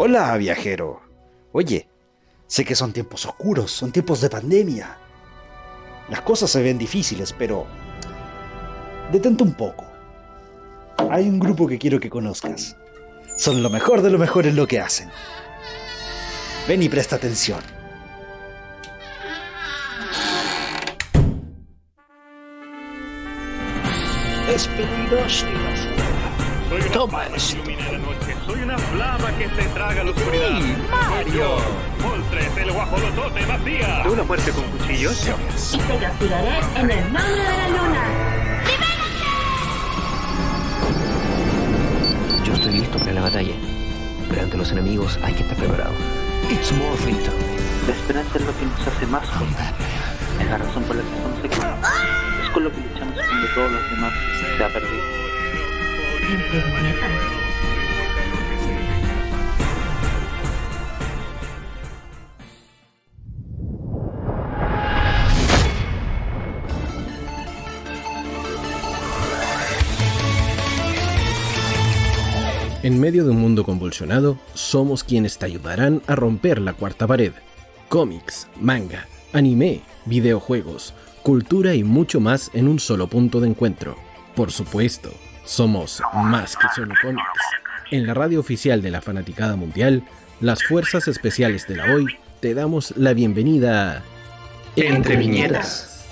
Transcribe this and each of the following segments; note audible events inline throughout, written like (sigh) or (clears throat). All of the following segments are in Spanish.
Hola, viajero. Oye, sé que son tiempos oscuros, son tiempos de pandemia. Las cosas se ven difíciles, pero... Detente un poco. Hay un grupo que quiero que conozcas. Son lo mejor de lo mejor en lo que hacen. Ven y presta atención. Es peligroso Toma esto. ilumina la noche. Soy una flama que se traga la oscuridad. ¡Sí, Mario! Moltres, el guajolotote vacía. ¿Una muerte con cuchillos? y te castigaré en el mano de la luna. Yo estoy listo para la batalla, pero ante los enemigos hay que estar preparado. It's morphing time. La esperanza es lo que nos hace más fuertes. Es la razón por la que estamos aquí. Es con lo que luchamos cuando todos los demás se ha perdido. En medio de un mundo convulsionado, somos quienes te ayudarán a romper la cuarta pared. Cómics, manga, anime, videojuegos, cultura y mucho más en un solo punto de encuentro. Por supuesto, somos más que solo. En la radio oficial de la Fanaticada Mundial, las Fuerzas Especiales de la Hoy te damos la bienvenida a Entre Viñetas.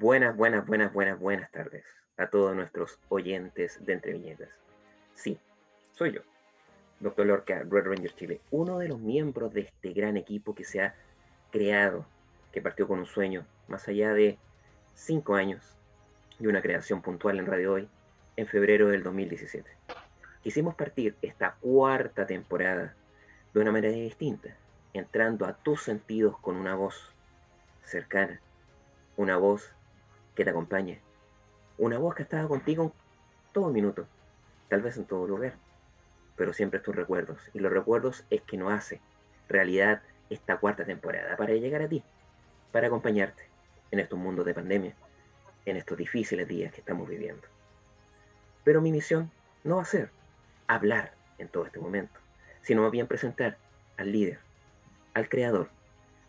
Buenas, buenas, buenas, buenas, buenas tardes a todos nuestros oyentes de Entre Viñetas. Sí, soy yo, Dr. Lorca, Red Ranger Chile, uno de los miembros de este gran equipo que se ha creado, que partió con un sueño más allá de cinco años y una creación puntual en Radio Hoy en febrero del 2017. Quisimos partir esta cuarta temporada de una manera distinta, entrando a tus sentidos con una voz cercana, una voz que te acompañe, una voz que estaba contigo en todo minuto, tal vez en todo lugar, pero siempre tus recuerdos, y los recuerdos es que nos hace realidad esta cuarta temporada para llegar a ti, para acompañarte en estos mundos de pandemia, en estos difíciles días que estamos viviendo. Pero mi misión no va a ser hablar en todo este momento, sino más bien presentar al líder, al creador,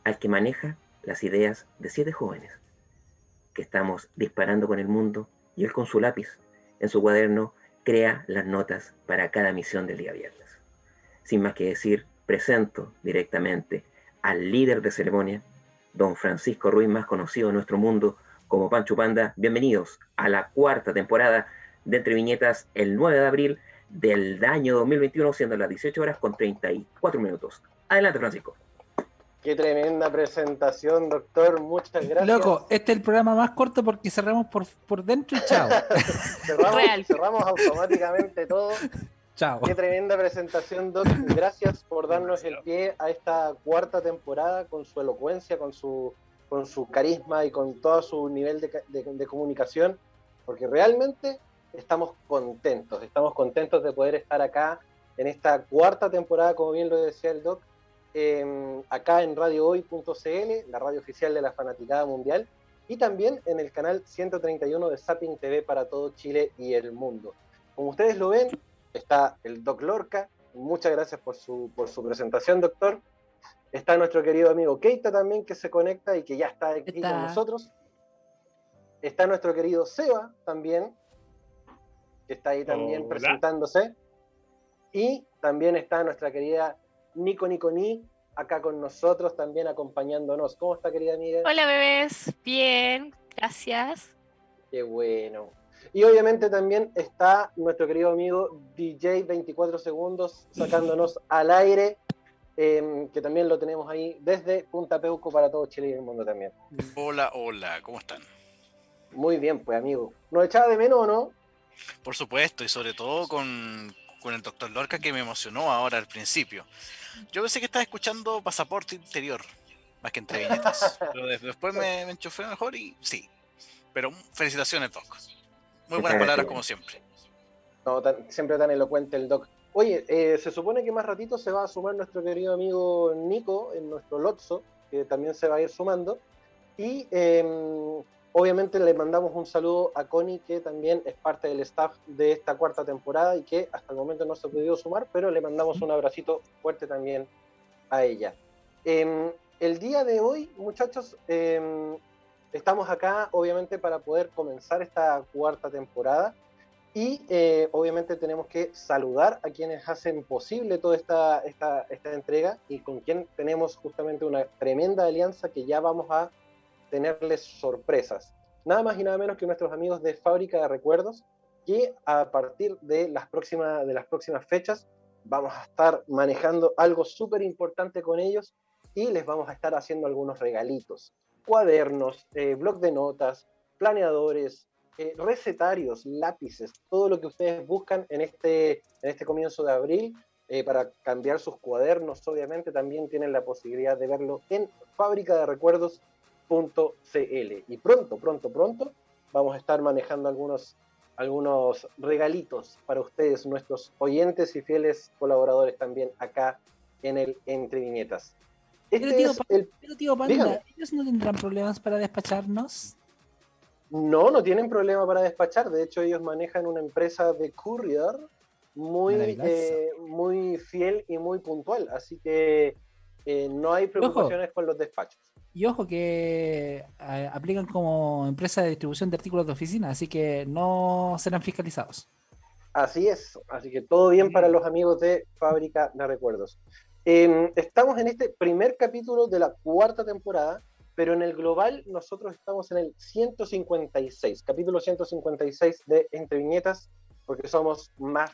al que maneja las ideas de siete jóvenes que estamos disparando con el mundo y él con su lápiz en su cuaderno crea las notas para cada misión del día viernes. Sin más que decir, presento directamente al líder de ceremonia, don Francisco Ruiz, más conocido en nuestro mundo como Pancho Panda. Bienvenidos a la cuarta temporada de Entre Viñetas el 9 de abril del año 2021, siendo las 18 horas con 34 minutos. Adelante, Francisco. Qué tremenda presentación, doctor. Muchas gracias. Loco, este es el programa más corto porque cerramos por, por dentro y chao. (laughs) cerramos, Real. cerramos automáticamente todo. chao. Qué tremenda presentación, Doc. Gracias por darnos el pie a esta cuarta temporada con su elocuencia, con su, con su carisma y con todo su nivel de, de- de comunicación, porque realmente estamos contentos, estamos contentos de poder estar acá en esta cuarta temporada, como bien lo decía el Doc, eh, acá en radiohoy.cl, la radio oficial de la Fanaticada Mundial, y también en el canal 131 de Zapping TV para todo Chile y el mundo. Como ustedes lo ven, está el Doc Lorca. Muchas gracias por su, por su presentación, doctor. Está nuestro querido amigo Keita también, que se conecta y que ya está aquí Está. con nosotros. Está nuestro querido Seba también, que está ahí también Hola. presentándose. Y también está nuestra querida Nico Nico Ni, acá con nosotros también acompañándonos. ¿Cómo está, querida amiga? Hola bebés, bien, gracias. Qué bueno. Y obviamente también está nuestro querido amigo DJ 24 segundos sacándonos (laughs) al aire, eh, que también lo tenemos ahí desde Punta Peuco para todo Chile y el mundo también. Hola, hola, ¿cómo están? Muy bien, pues amigo. ¿Nos echaba de menos o no? Por supuesto, y sobre todo con, con el doctor Lorca que me emocionó ahora al principio. Yo pensé que estaba escuchando Pasaporte Interior, más que entre viñetas. (laughs) Pero de- después me, me enchufé mejor y sí. Pero felicitaciones, Doc. Muy buenas palabras como siempre. No, tan- siempre tan elocuente el doc. Oye, eh, se supone que más ratito se va a sumar nuestro querido amigo Nico en nuestro Lotso, que también se va a ir sumando. Y eh, obviamente le mandamos un saludo a Connie, que también es parte del staff de esta cuarta temporada y que hasta el momento no se ha podido sumar, pero le mandamos un abracito fuerte también a ella. Em, el día de hoy, muchachos, em, estamos acá obviamente para poder comenzar esta cuarta temporada. Y eh, obviamente tenemos que saludar a quienes hacen posible toda esta, esta, esta entrega y con quien tenemos justamente una tremenda alianza que ya vamos a tenerles sorpresas. Nada más y nada menos que nuestros amigos de Fábrica de Recuerdos, que a partir de las próximas, de las próximas fechas vamos a estar manejando algo súper importante con ellos y les vamos a estar haciendo algunos regalitos. Cuadernos, eh, blog de notas, planeadores, eh, recetarios, lápices, todo lo que ustedes buscan en este, en este comienzo de abril eh, para cambiar sus cuadernos, obviamente también tienen la posibilidad de verlo en fábricaderecuerdos.cl. Y pronto, pronto, pronto vamos a estar manejando algunos, algunos regalitos para ustedes, nuestros oyentes y fieles colaboradores también acá en el Entre Viñetas. Este Pero tío, el pero tío Panda, Dígame. ¿ellos no tendrán problemas para despacharnos? No, no tienen problema para despachar. De hecho, ellos manejan una empresa de courier muy, eh, muy fiel y muy puntual. Así que eh, no hay preocupaciones con los despachos. Y ojo que eh, aplican como empresa de distribución de artículos de oficina, así que no serán fiscalizados. Así es. Así que todo bien para los amigos de Fábrica de Recuerdos. Eh, estamos en este primer capítulo de la cuarta temporada, pero en el global nosotros estamos en el 156, capítulo 156 de Entre Viñetas, porque somos más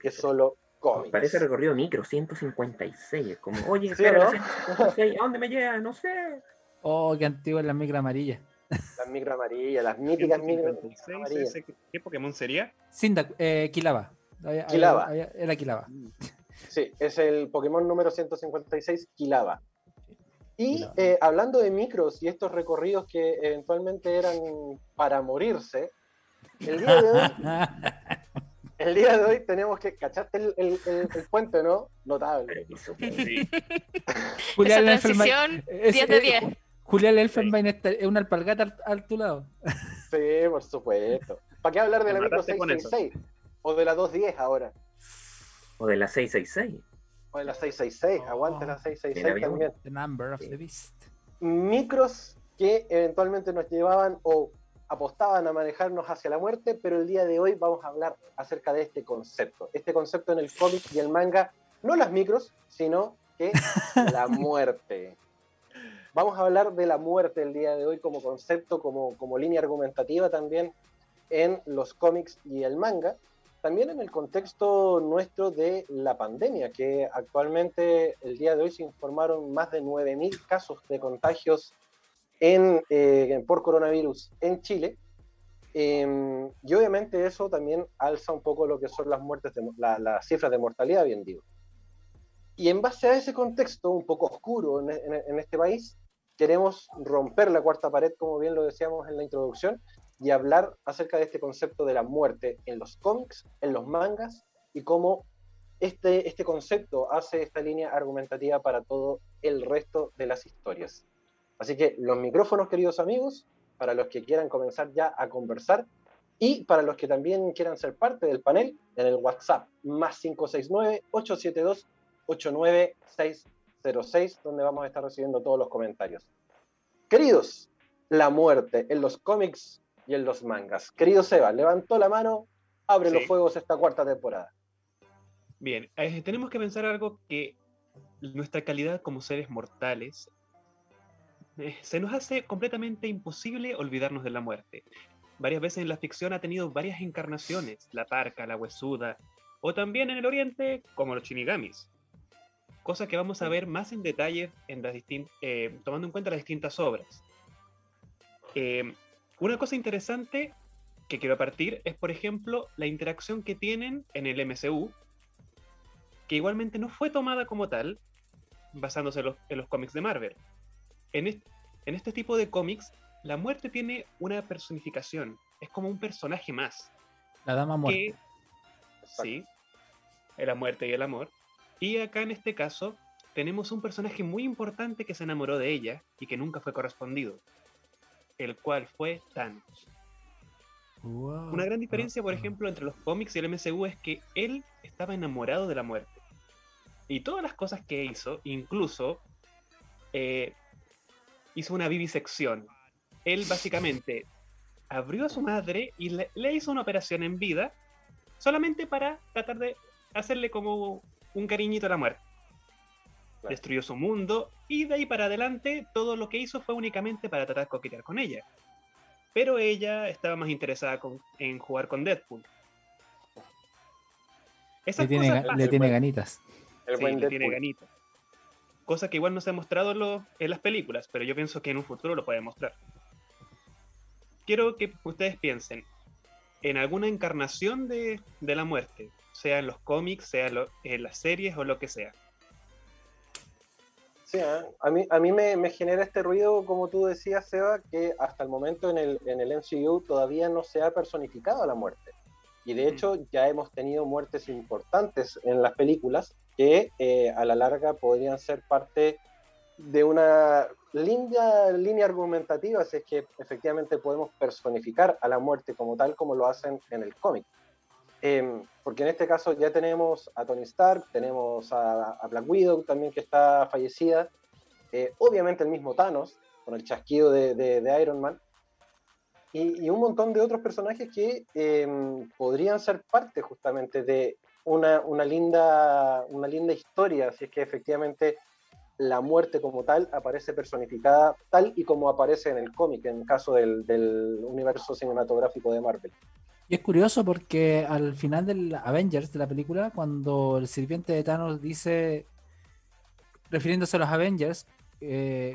que solo cómics. Parece recorrido micro, 156. Es como, oye, ¿Sí o espera, no? 156, ¿a dónde me llega? No sé. Oh, qué antigua es la micro amarilla. Las micro amarillas, las míticas micro 156, amarillas. ¿Qué Pokémon sería? Sinda, eh. Había- había- había- Era Kilaba. Sí, es el Pokémon número 156, Kilaba. Y eh, hablando de micros y estos recorridos que eventualmente eran para morirse, el día de hoy, (laughs) el día de hoy tenemos que, ¿cachaste el, el- el- el puente, no? Notable. Julián Esa transición, es- 10 de es- 10. Julián Elfenbein está- es una alpargata al, al tu lado. (laughs) Sí, por supuesto. ¿Para qué hablar de la micro mataste con eso. 666? O de la 210 ahora. O de la 666. O de la 666. Aguante la 666 Mira, también. The number of the beast. micros que eventualmente nos llevaban o apostaban a manejarnos hacia la muerte, pero el día de hoy vamos a hablar acerca de este concepto. Este concepto en el cómic y el manga, no las micros, sino que (laughs) la muerte. Vamos a hablar de la muerte el día de hoy como concepto, como, como línea argumentativa también en los cómics y el manga. También en el contexto nuestro de la pandemia, que actualmente el día de hoy se informaron más de 9.000 casos de contagios en, eh, por coronavirus en Chile. Eh, y obviamente eso también alza un poco lo que son las muertes, de, la- las cifras de mortalidad, bien digo. Y en base a ese contexto un poco oscuro en, en- en este país, queremos romper la cuarta pared, como bien lo decíamos en la introducción, y hablar acerca de este concepto de la muerte en los cómics, en los mangas, y cómo este, este concepto hace esta línea argumentativa para todo el resto de las historias. Así que los micrófonos, queridos amigos, para los que quieran comenzar ya a conversar y para los que también quieran ser parte del panel, en el WhatsApp más 569-872-89606, donde vamos a estar recibiendo todos los comentarios. Queridos, la muerte en los cómics y en los mangas. Querido Seba, levantó la mano, abre Sí. los fuegos esta cuarta temporada. Bien, eh, tenemos que pensar algo que nuestra calidad como seres mortales eh, se nos hace completamente imposible olvidarnos de la muerte. Varias veces en la ficción ha tenido varias encarnaciones, la parca, la huesuda, o también en el oriente como los shinigamis. Cosa que vamos a ver más en detalle en las eh, tomando en cuenta las distintas obras. Eh, una cosa interesante que quiero partir es, por ejemplo, la interacción que tienen en el MCU, que igualmente no fue tomada como tal, basándose en los, en los cómics de Marvel. en, est- en este tipo de cómics, la muerte tiene una personificación. Es como un personaje más. La dama muerta. que- sí, la muerte y el amor. Y acá en este caso tenemos un personaje muy importante que se enamoró de ella y que nunca fue correspondido, el cual fue Thanos. Una gran diferencia, por ejemplo, entre los cómics y el MCU es que él estaba enamorado de la muerte. Y todas las cosas que hizo, incluso eh, hizo una vivisección. Él básicamente abrió a su madre y le, le hizo una operación en vida solamente para tratar de hacerle como un cariñito a la muerte. Destruyó su mundo y de ahí para adelante todo lo que hizo fue únicamente para tratar de coquetear con ella. Pero ella estaba más interesada con- en jugar con Deadpool. Esas Le tiene, cosas ga- pasan. le tiene ganitas. El Sí, le tiene ganitas. Cosa que igual no se ha mostrado lo- en las películas, pero yo pienso que en un futuro lo puede mostrar. Quiero que ustedes piensen en alguna encarnación de, de la muerte, sea en los cómics, sea lo- en las series o lo que sea. Sí, ¿eh? a mí, a mí me, me genera este ruido, como tú decías, Seba, que hasta el momento en el, en el MCU todavía no se ha personificado a la muerte. Y de hecho ya hemos tenido muertes importantes en las películas que eh, a la larga podrían ser parte de una linda línea argumentativa si es que efectivamente podemos personificar a la muerte como tal como lo hacen en el cómic. Em, porque en este caso ya tenemos a Tony Stark, tenemos a, a Black Widow también que está fallecida, eh, obviamente el mismo Thanos, con el chasquido de, de- de Iron Man, y, y un montón de otros personajes que em, podrían ser parte justamente de una, una, linda, una linda historia, si es que efectivamente la muerte como tal aparece personificada tal y como aparece en el cómic, en el caso del, del universo cinematográfico de Marvel. Y es curioso porque al final del Avengers de la película, cuando el sirviente de Thanos dice, refiriéndose a los Avengers, eh,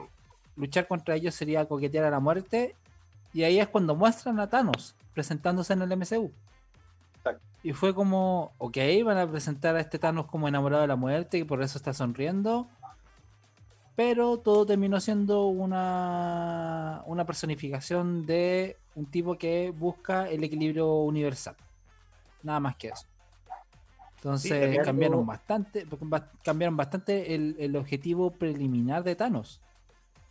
luchar contra ellos sería coquetear a la muerte, y ahí es cuando muestran a Thanos presentándose en el MCU. Y fue como, ok, van a presentar a este Thanos como enamorado de la muerte y por eso está sonriendo. Pero todo terminó siendo una, una personificación de un tipo que busca el equilibrio universal. Nada más que eso. Entonces cambiaron algo- bastante, ba- cambiaron bastante el, el objetivo preliminar de Thanos,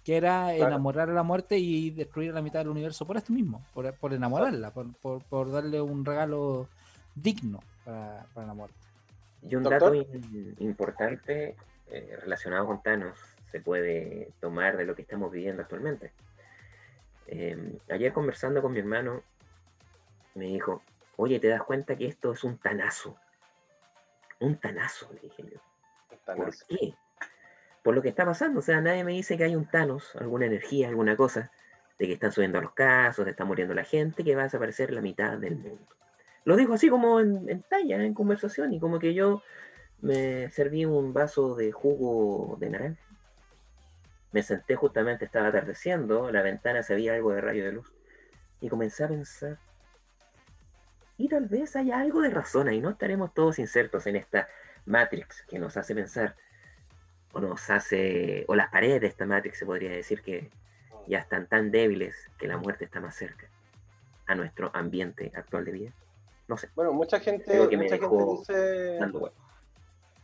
que era Claro. enamorar a la muerte y destruir la mitad del universo por esto mismo, por, por enamorarla, por, por- por darle un regalo digno para, para la muerte. Y un Doctor. dato in- importante eh, relacionado con Thanos se puede tomar de lo que estamos viviendo actualmente. Eh, ayer conversando con mi hermano, me dijo, oye, ¿te das cuenta que esto es un tanazo? Un tanazo, le dije yo. ¿Por qué? Por lo que está pasando, o sea, nadie me dice que hay un Thanos, alguna energía, alguna cosa, de que están subiendo los casos, de está muriendo la gente, que va a desaparecer la mitad del mundo. Lo digo así como en, en talla, en conversación, y como que yo me serví un vaso de jugo de naranja. Me senté justamente, estaba atardeciendo, la ventana se veía algo de rayo de luz, y comencé a pensar, y tal vez haya algo de razón ahí, no estaremos todos insertos en esta Matrix que nos hace pensar, o nos hace, o las paredes de esta Matrix se podría decir que ya están tan débiles que la muerte está más cerca a nuestro ambiente actual de vida. No sé. Bueno, mucha gente, mucha gente dice.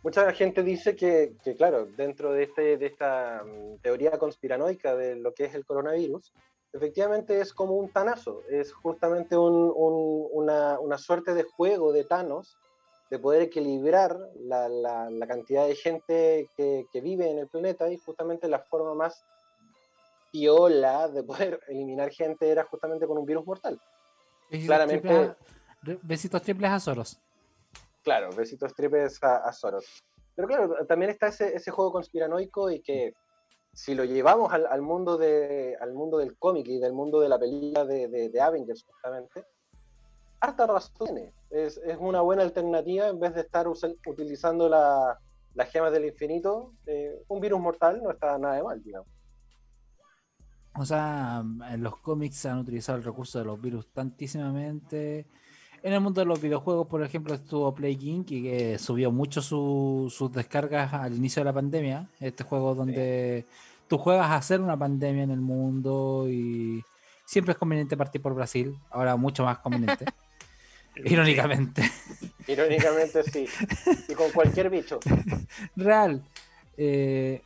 Mucha gente dice que, que, claro, dentro de, este, de esta mm, teoría conspiranoica de lo que es el coronavirus, efectivamente es como un tanazo, es justamente un- un- una, una suerte de juego de Thanos de poder equilibrar la, la- la cantidad de gente que, que vive en el planeta y justamente la forma más piola de poder (laughs) eliminar gente era justamente con un virus mortal. Besitos Claramente, triples a- re- besitos triples a Soros. Claro, besitos tripes a, a Soros. Pero claro, también está ese, ese juego conspiranoico y que si lo llevamos al, al mundo, de, al mundo del cómic y del mundo de la película de, de- Avengers, justamente, harta razón. Es, es una buena alternativa en vez de estar utilizando la- las gemas del infinito. eh, un virus mortal no está nada de mal, digamos. O sea, en los cómics han utilizado el recurso de los virus tantísimamente. En el mundo de los videojuegos, por ejemplo, estuvo Plague Inc. y que subió mucho su- sus descargas al inicio de la pandemia. Este juego donde tú juegas a hacer una pandemia en el mundo y siempre es conveniente partir por Brasil, ahora mucho más conveniente. (laughs) (laughs) Irónicamente. Irónicamente sí. Y con cualquier bicho. (laughs) Real. Eh,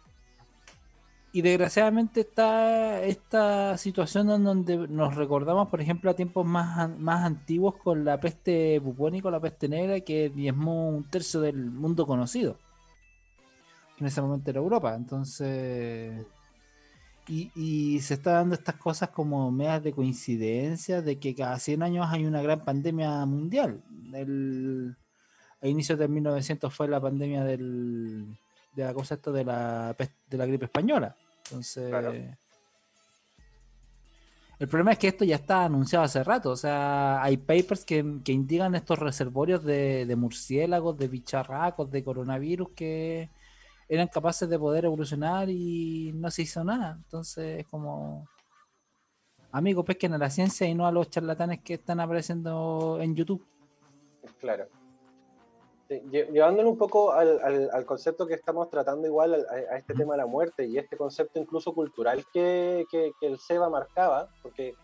y desgraciadamente está esta situación en donde nos recordamos, por ejemplo, a tiempos más, más antiguos con la peste bubónica la peste negra que diezmó un tercio del mundo conocido. En ese momento era Europa. Entonces. Y, se está dando estas cosas como medias de coincidencia, de que cada 100 años hay una gran pandemia mundial. El, a inicios de 1900 fue la pandemia de la cosa esto de la, de la gripe española. Entonces, el problema es que esto ya está anunciado hace rato. O sea, hay papers que, que indican estos reservorios de, de murciélagos, de bicharracos, de coronavirus que eran capaces de poder evolucionar y no se hizo nada. Entonces, es como. Amigos, pesquen a la ciencia y no a los charlatanes que están apareciendo en YouTube. Claro. Llevándolo un poco al, al- al concepto que estamos tratando igual al- a, a este tema de la muerte y este concepto incluso cultural que, que- que el Seba marcaba, porque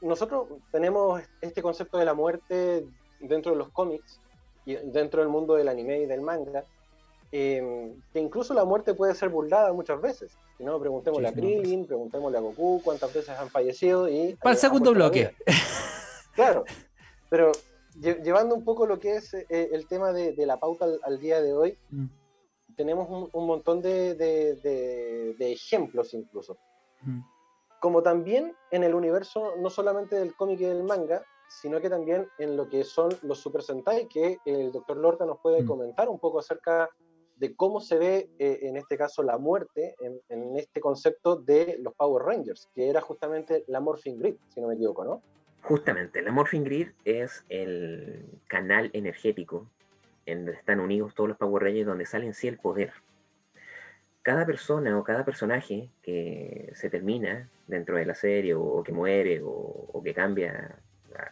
nosotros tenemos este concepto de la muerte dentro de los cómics y dentro del mundo del anime y del manga, eh, que incluso la muerte puede ser burlada muchas veces. Si no, preguntémosle a Muchísimas Krillin, preguntémosle a Goku cuántas veces han fallecido y... Para el segundo a bloque. Claro, pero llevando un poco lo que es eh, el tema de, de la pauta al, al día de hoy, Mm. tenemos un, un montón de, de- de- de ejemplos incluso. Mm. Como también en el universo no solamente del cómic y del manga, sino que también en lo que son los Super Sentai, que el doctor Lorca nos puede Mm. comentar un poco acerca de cómo se ve eh, en este caso la muerte en, en este concepto de los Power Rangers, que era justamente la Morphing Grid, si no me equivoco, ¿no? Justamente, la Morphing Grid es el canal energético en donde están unidos todos los Power Rangers, donde sale en sí el poder. Cada persona o cada personaje que se termina dentro de la serie o, que muere o, que cambia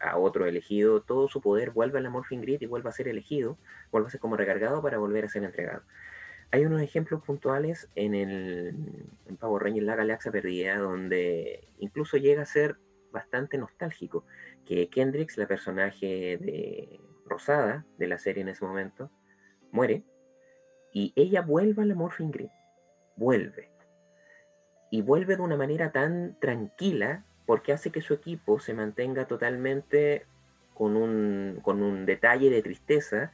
a, a otro elegido, todo su poder vuelve a la Morphing Grid y vuelve a ser elegido, vuelve a ser como recargado para volver a ser entregado. Hay unos ejemplos puntuales en el en Power Rangers La Galaxia Perdida, donde incluso llega a ser bastante nostálgico, que Kendrix, la personaje de Rosada de la serie en ese momento, muere y ella vuelve a la Morphing Grid, vuelve. Y vuelve de una manera tan tranquila porque hace que su equipo se mantenga totalmente con un, con un detalle de tristeza,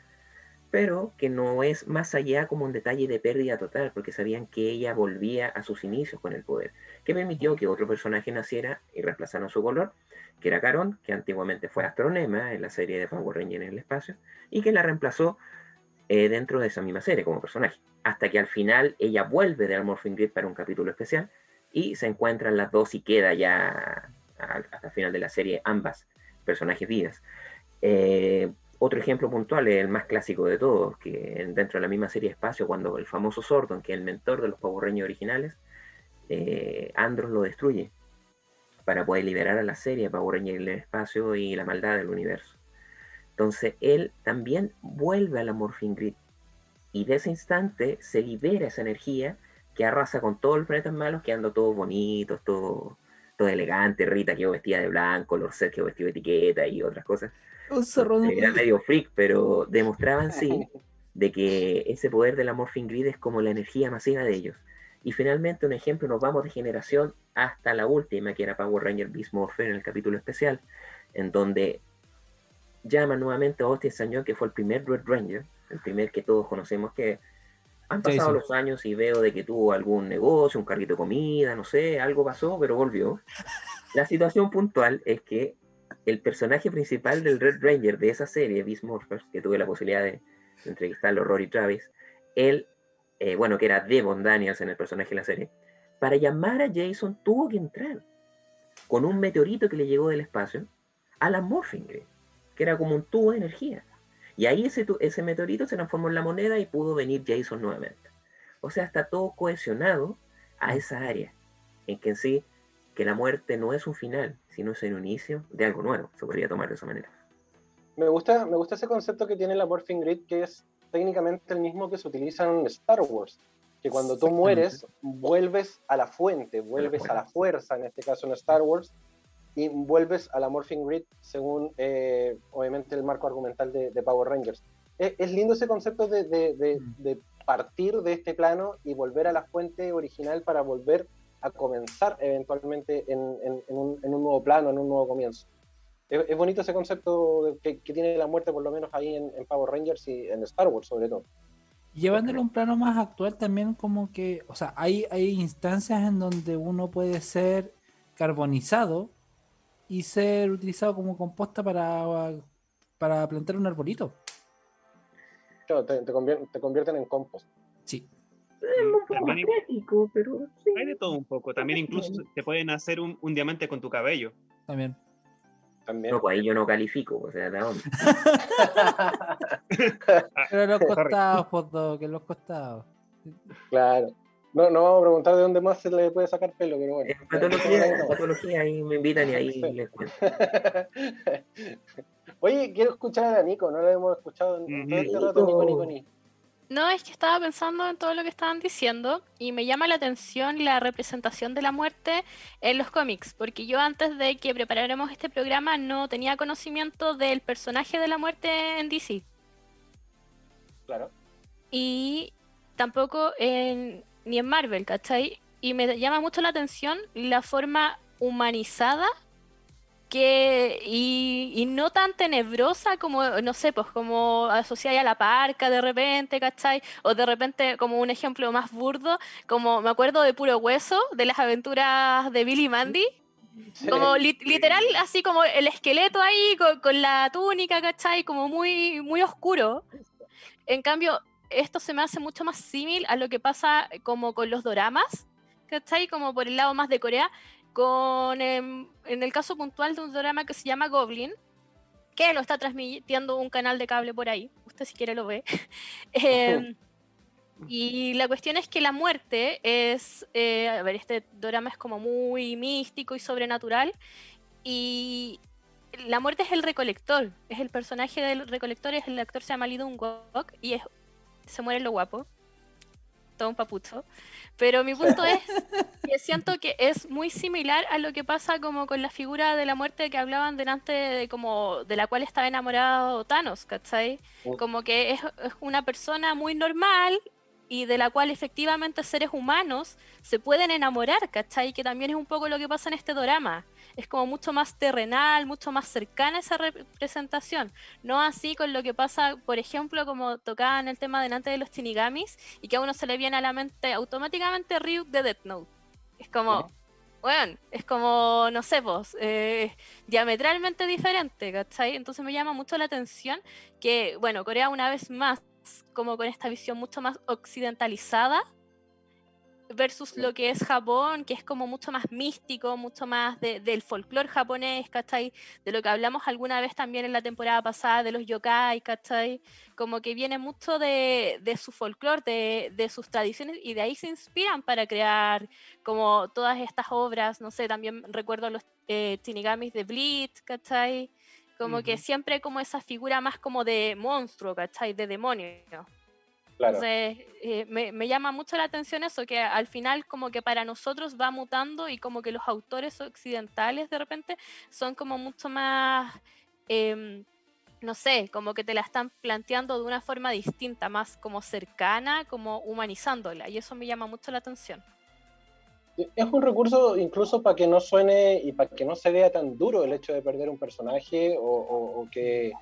pero que no es más allá como un detalle de pérdida total, porque sabían que ella volvía a sus inicios con el poder, que permitió que otro personaje naciera y reemplazara su color, que era Caron, que antiguamente fue Astronema en la serie de Power Ranger en el espacio, y que la reemplazó eh, dentro de esa misma serie como personaje, hasta que al final ella vuelve de Morphing Grid para un capítulo especial, y se encuentran las dos y queda ya hasta el final de la serie ambas personajes vidas. Eh, otro ejemplo puntual es el más clásico de todos, que en- dentro de la misma serie Espacio, cuando el famoso Sordon, que es el mentor de los Rangers originales, eh, Andros lo destruye para poder liberar a la serie Power Rangers en el espacio y la maldad del universo. Entonces él también vuelve a la Morphing Grid y de ese instante se libera esa energía que arrasa con todos los planetas malos, quedando todos bonitos, todo, todo elegante, Rita quedó vestida de blanco, Lorset quedó vestido de etiqueta y otras cosas. Un Era medio freak, pero demostraban sí de que ese poder de la Morphing Grid es como la energía masiva de ellos. Y finalmente, un ejemplo, nos vamos de generación hasta la última, que era Power Ranger Beast Morpher en el capítulo especial, en donde llama nuevamente a Austin Sañón, que fue el primer Red Ranger, el primer que todos conocemos que han pasado los años y veo de que tuvo algún negocio, un carrito de comida, no sé, algo pasó, pero volvió. La situación puntual es que el personaje principal del Red Ranger de esa serie, Beast Morphers, que tuve la posibilidad de, entrevistarlo, Rory Travis, él, eh, bueno, que era Devon Daniels en el personaje de la serie, para llamar a Jason tuvo que entrar con un meteorito que le llegó del espacio a la Morphing que era como un tubo de energía. Y ahí ese, ese meteorito se transformó en la moneda y pudo venir Jason nuevamente. O sea, está todo cohesionado a esa área, en que en sí, que la muerte no es un final, sino es el inicio de algo nuevo, se podría tomar de esa manera. Me gusta, me gusta ese concepto que tiene la Morphing Grid, que es técnicamente el mismo que se utiliza en Star Wars. que cuando tú mueres, vuelves a la fuente, vuelves a la fuerza, en este caso en Star Wars, y vuelves a la Morphing Grid según, eh, obviamente, el marco argumental de, de Power Rangers. Es, es lindo ese concepto de- de- de partir de este plano y volver a la fuente original para volver a comenzar eventualmente en, en- en un, en un nuevo plano, en un nuevo comienzo. Es, es bonito ese concepto de- que, que tiene la muerte, por lo menos ahí en, Power Rangers y en Star Wars, sobre todo. Llevándolo a un plano más actual también como que, o sea, hay, hay instancias en donde uno puede ser carbonizado y ser utilizado como composta para, para plantar un arbolito. Claro, te, te convier- te convierten en compost. Sí. También pero hay de todo un poco. También incluso te pueden hacer un, un diamante con tu cabello. También. También. No, pues ahí yo no califico, o sea, ¿de dónde? (laughs) Pero los Sorry. costados, Foto, que los costados. Claro. No, no vamos a preguntar de dónde más se le puede sacar pelo, pero bueno. Patología, en patología, ahí me invitan y ahí les cuento. (laughs) Oye, quiero escuchar a Nico, no lo hemos escuchado en en todo este rato, Nico, Nico, Nico. No, es que estaba pensando en todo lo que estaban diciendo y me llama la atención la representación de la muerte en los cómics, porque yo antes de que preparáramos este programa no tenía conocimiento del personaje de la muerte en DC Claro. y tampoco en, ni en Marvel, ¿cachai? Y me llama mucho la atención la forma humanizada que y, y no tan tenebrosa como, no sé, pues como asociada a la parca de repente, ¿cachai? O de repente, como un ejemplo más burdo, como me acuerdo de Puro Hueso, de las aventuras de Billy Mandy. Como li- literal, así como el esqueleto ahí con, con la túnica, ¿cachai? Como muy, muy oscuro. En cambio, esto se me hace mucho más símil a lo que pasa como con los doramas, ¿cachai? Como por el lado más de Corea, con em, en el caso puntual de un drama que se llama Goblin, que lo está transmitiendo un canal de cable por ahí, usted si quiere lo ve. (laughs) Em, y la cuestión es que la muerte es, eh, a ver, este drama es como muy místico y sobrenatural, y la muerte es el recolector, es el personaje del recolector, es el actor se llama Lee Dong-wook, y es, se muere en lo guapo, todo un papucho. Pero mi punto es (laughs) que siento que es muy similar a lo que pasa como con la figura de la muerte que hablaban delante de como de la cual estaba enamorado Thanos, ¿cachai? Como que es, es una persona muy normal y de la cual efectivamente seres humanos se pueden enamorar, ¿cachai? Que también es un poco lo que pasa en este drama. Es como mucho más terrenal, mucho más cercana esa representación. No así con lo que pasa, por ejemplo, como tocaban el tema delante de los Shinigamis y que a uno se le viene a la mente automáticamente Ryuk de Death Note. Es como, bueno, es como, no sé, pues, eh, diametralmente diferente, ¿cachai? Entonces me llama mucho la atención que, bueno, Corea una vez más, como con esta visión mucho más occidentalizada, versus lo que es Japón, que es como mucho más místico, mucho más de- del folclore japonés, ¿cachai? De lo que hablamos alguna vez también en la temporada pasada de los yokai, ¿cachai? Como que viene mucho de, de su folclore, de, de sus tradiciones, y de ahí se inspiran para crear como todas estas obras, no sé, también recuerdo los eh, Shinigamis de Bleach, ¿cachai? Como que siempre como esa figura más como de monstruo, ¿cachai? De demonio. Claro. Entonces, eh, me, me llama mucho la atención eso, que al final como que para nosotros va mutando y como que los autores occidentales de repente son como mucho más, em, no sé, como que te la están planteando de una forma distinta, más como cercana, como humanizándola, y eso me llama mucho la atención. Es un recurso incluso para que no suene y para que no se vea tan duro el hecho de perder un personaje o, o- o que,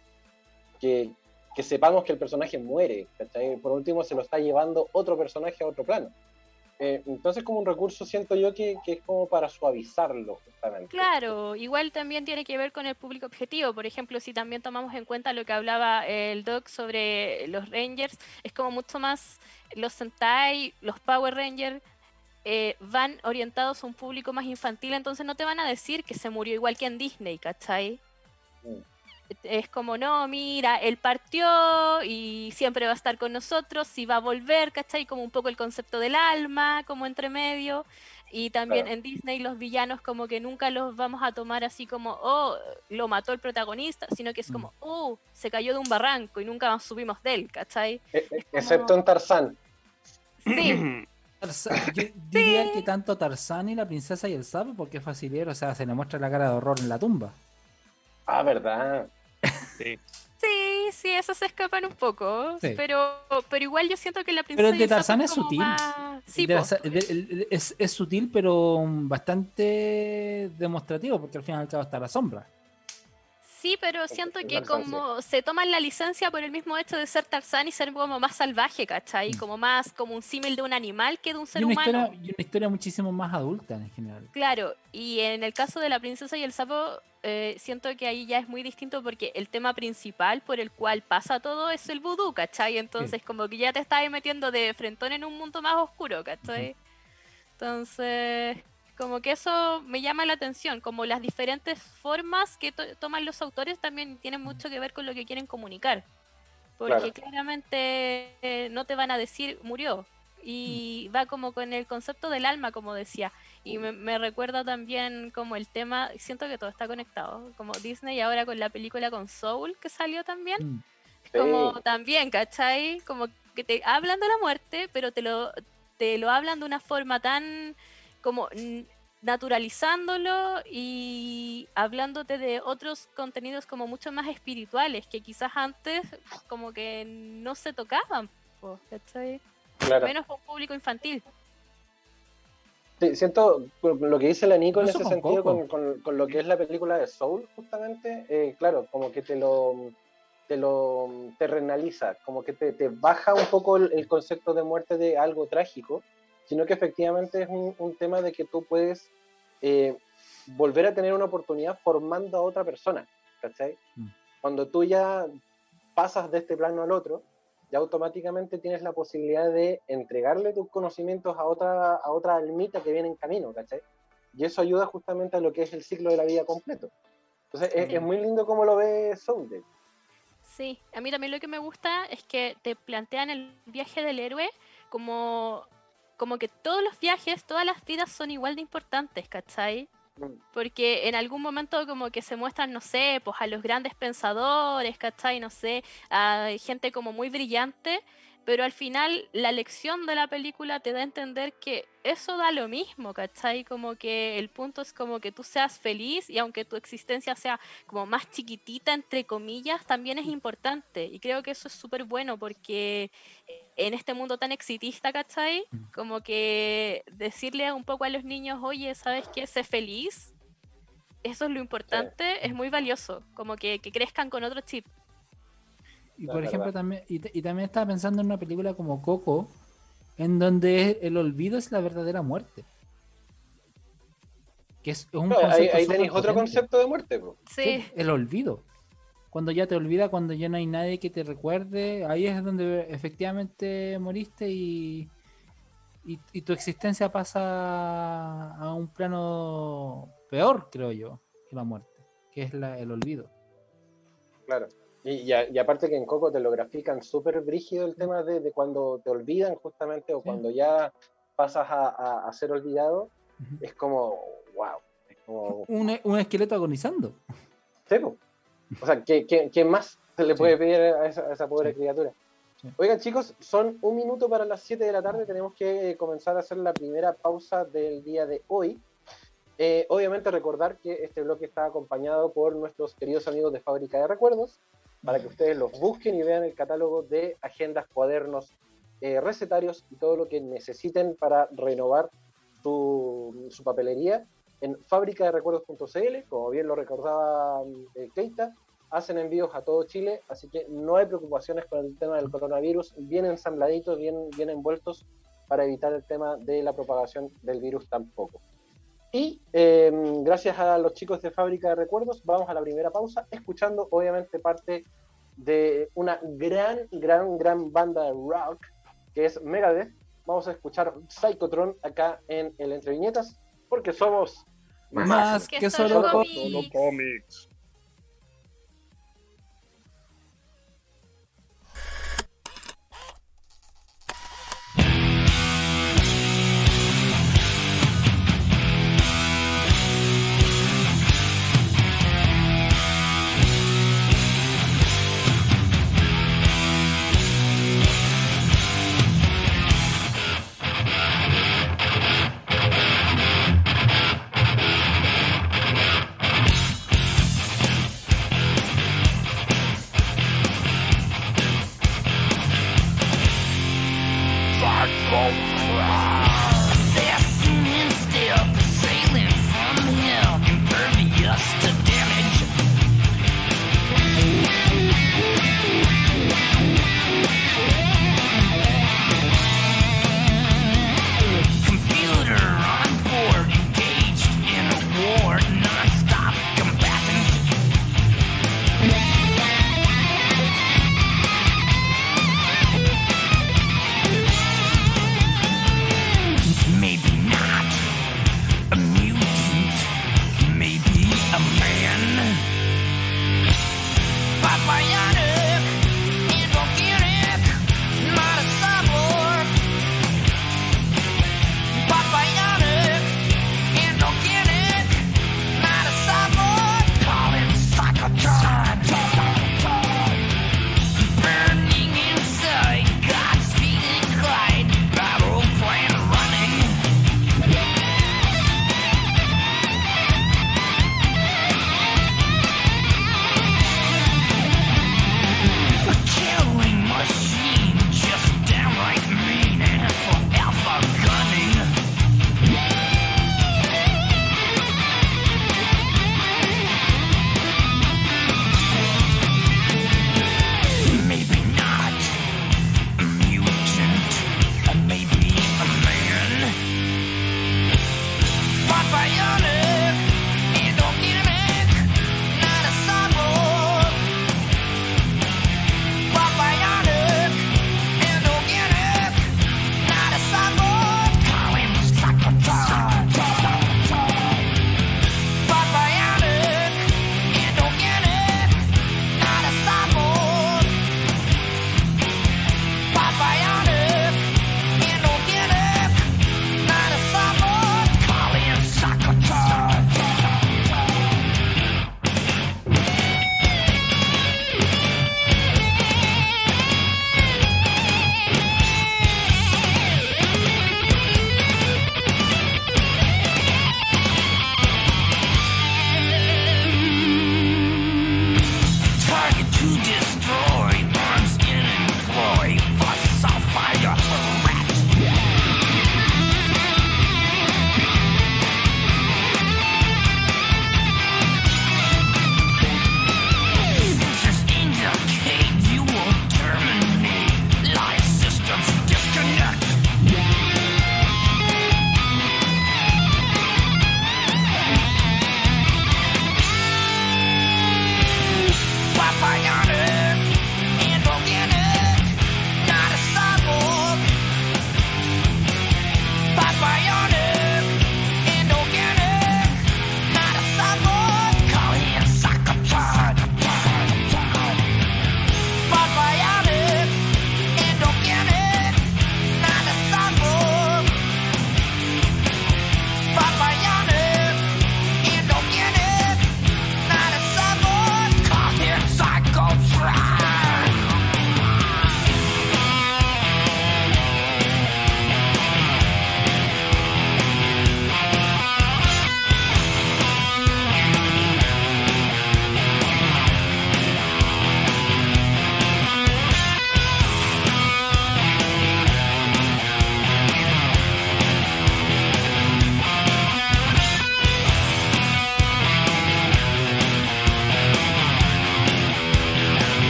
que, que sepamos que el personaje muere. ¿cachai? Por último, se lo está llevando otro personaje a otro plano. Eh, entonces, como un recurso, siento yo que, que es como para suavizarlo, justamente. Claro, igual también tiene que ver con el público objetivo. Por ejemplo, si también tomamos en cuenta lo que hablaba el Doc sobre los Rangers, es como mucho más los Sentai, los Power Rangers eh, van orientados a un público más infantil, entonces no te van a decir que se murió igual que en Disney, ¿cachai? Es como, no, mira, él partió y siempre va a estar con nosotros y va a volver, ¿cachai? Como un poco el concepto del alma, como entre medio. Y también Claro. en Disney los villanos como que nunca los vamos a tomar así como, oh, lo mató el protagonista, sino que es como, oh, se cayó de un barranco y nunca más subimos de él, ¿cachai? Eh, eh, Excepto en Tarzán. Sí. (clears throat) Tarzán- yo diría que tanto Tarzán y la princesa y el sapo, porque es facilero, o sea, se le muestra la cara de horror en la tumba. Ah, verdad. Sí. Sí, sí, eso se escapan un poco. Sí. Pero, pero igual yo siento que la princesa. Pero el de Tarzán es sutil. más- Sí, de. Tarzán- es, es sutil, pero bastante demostrativo, porque al fin y al cabo está la sombra. Sí, pero siento que como se toman la licencia por el mismo hecho de ser Tarzán y ser como más salvaje, ¿cachai? Como más como un símil de un animal que de un ser Mm. Y una, humano. historia, y una historia muchísimo más adulta en general. Claro, y en el caso de la princesa y el sapo, eh, siento que ahí ya es muy distinto porque el tema principal por el cual pasa todo es el vudú, ¿cachai? Entonces como que ya te estás metiendo de frentón en un mundo más oscuro, ¿cachai? Entonces, como que eso me llama la atención, como las diferentes formas que to- toman los autores también tienen mucho que ver con lo que quieren comunicar. Porque Claro. claramente eh, no te van a decir murió. Y va como con el concepto del alma, como decía. Y me, me recuerda también como el tema, siento que todo está conectado, como Disney ahora con la película con Soul que salió también. Es como también, ¿cachai? Como que te hablan de la muerte, pero te lo, te lo hablan de una forma tan como naturalizándolo y hablándote de otros contenidos como mucho más espirituales que quizás antes como que no se tocaban, ¿cachai? Claro. Menos con público infantil. Sí, siento lo que dice la Nico en ese sentido, con, con- con lo que es la película de Soul, justamente, eh, claro, como que te lo te lo terrenaliza, como que te, te baja un poco el, el concepto de muerte de algo trágico, sino que efectivamente es un, un tema de que tú puedes eh, volver a tener una oportunidad formando a otra persona, ¿cachai? Mm. Cuando tú ya pasas de este plano al otro, ya automáticamente tienes la posibilidad de entregarle tus conocimientos a otra, a otra almita que viene en camino, ¿cachai? Y eso ayuda justamente a lo que es el ciclo de la vida completo. Entonces, es, es muy lindo como lo ve hecho. Sí, a mí también lo que me gusta es que te plantean el viaje del héroe como, como que todos los viajes, todas las vidas son igual de importantes, ¿cachai? Porque en algún momento como que se muestran, no sé, pues a los grandes pensadores, ¿cachai? No sé, a gente como muy brillante, pero al final la lección de la película te da a entender que eso da lo mismo, ¿cachai? Como que el punto es como que tú seas feliz y aunque tu existencia sea como más chiquitita, entre comillas, también es importante. Y creo que eso es súper bueno porque en este mundo tan exitista, ¿cachai? Como que decirle un poco a los niños, oye, ¿sabes qué? Sé feliz. Eso es lo importante, es muy valioso. Como que, que crezcan con otro chip. Y por ejemplo, verdad. también, y, también estaba pensando en una película como Coco, en donde el olvido es la verdadera muerte. Que es un ahí concepto ahí tenéis otro potente. concepto de muerte. po. Sí. El olvido. Cuando ya te olvida, cuando ya no hay nadie que te recuerde, ahí es donde efectivamente moriste y, y, y tu existencia pasa a un plano peor, creo yo, que la muerte, que es la- el olvido. Claro. Y, y a- y aparte que en Coco te lo grafican súper brígido el tema de, de cuando te olvidan justamente o cuando ya pasas a, a- a ser olvidado, es como, wow. Es como, Un, un esqueleto agonizando. Sí. O sea, ¿qué, qué, qué más se le puede pedir a esa, a esa pobre criatura? Oigan, chicos, son un minuto para las 7 de la tarde. Tenemos que eh, comenzar a hacer la primera pausa del día de hoy. Eh, obviamente, recordar que este bloque está acompañado por nuestros queridos amigos de Fábrica de Recuerdos, para que ustedes los busquen y vean el catálogo de agendas, cuadernos, eh, recetarios y todo lo que necesiten para renovar su, su papelería en fábricaderecuerdos.cl, como bien lo recordaba eh, Keita, hacen envíos a todo Chile, así que no hay preocupaciones con el tema del coronavirus, bien ensambladitos, bien, bien envueltos para evitar el tema de la propagación del virus tampoco. Y eh, gracias a los chicos de Fábrica de Recuerdos, vamos a la primera pausa, escuchando obviamente parte de una gran, gran, gran banda de rock, que es Megadeth. Vamos a escuchar Psychotron acá en el Entre Viñetas, porque somos Más que solo cómics. Solo cómics.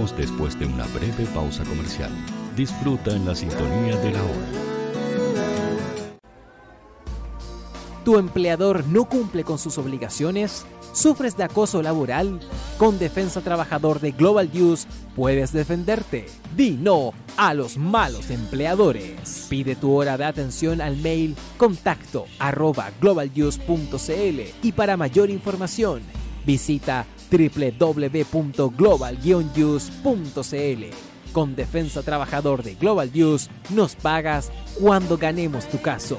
Después de una breve pausa comercial. Disfruta en la sintonía de la hora. ¿Tu empleador no cumple con sus obligaciones? ¿Sufres de acoso laboral? Con Defensa Trabajador de Global News puedes defenderte. Di no a los malos empleadores. Pide tu hora de atención al mail contacto arroba globalnews.cl y para mayor información visita www.global-news.cl. Con Defensa Trabajador de Global News nos pagas cuando ganemos tu caso.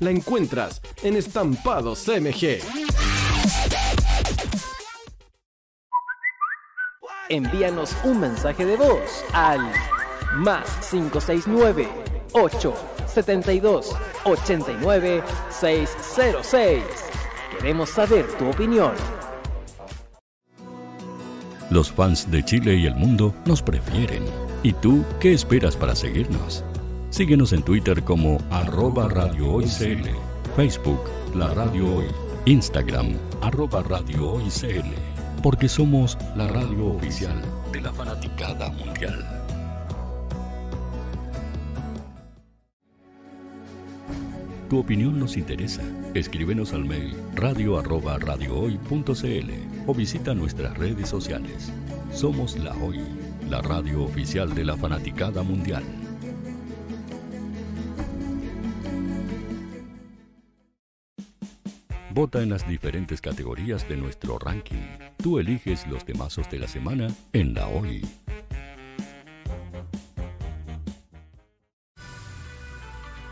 la encuentras en Estampados MG. Envíanos un mensaje de voz al más 569 872 89 606. Queremos saber tu opinión. Los fans de Chile y el mundo nos prefieren. ¿Y tú qué esperas para seguirnos? Síguenos en Twitter como arroba Radio Facebook La Radio Hoy, Instagram arroba Radio porque somos la radio oficial de la fanaticada mundial. Tu opinión nos interesa. Escríbenos al mail radio arroba radiohoy.cl o visita nuestras redes sociales. Somos La Hoy, la radio oficial de la fanaticada mundial. Vota en las diferentes categorías de nuestro ranking. Tú eliges los temazos de la semana en La Hoy.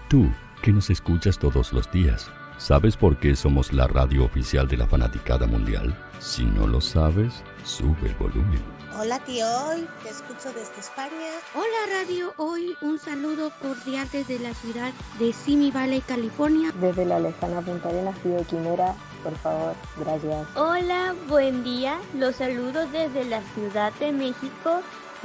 Tú, que nos escuchas todos los días, ¿sabes por qué somos la radio oficial de la fanaticada mundial? Si no lo sabes, sube el volumen. Hola tío, hoy te escucho desde España. Hola Radio Hoy, un saludo cordial desde la ciudad de Simi Valley, California. Desde la lejana Punta Arenas, Tío Quimera, por favor, gracias. Hola, buen día, los saludo desde la Ciudad de México.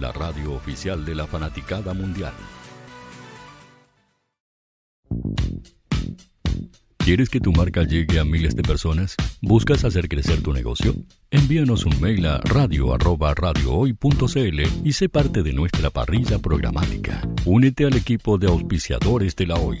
la radio oficial de la fanaticada mundial. ¿Quieres que tu marca llegue a miles de personas? ¿Buscas hacer crecer tu negocio? Envíanos un mail a radio@radiohoy.cl y sé parte de nuestra parrilla programática. Únete al equipo de auspiciadores de la Hoy.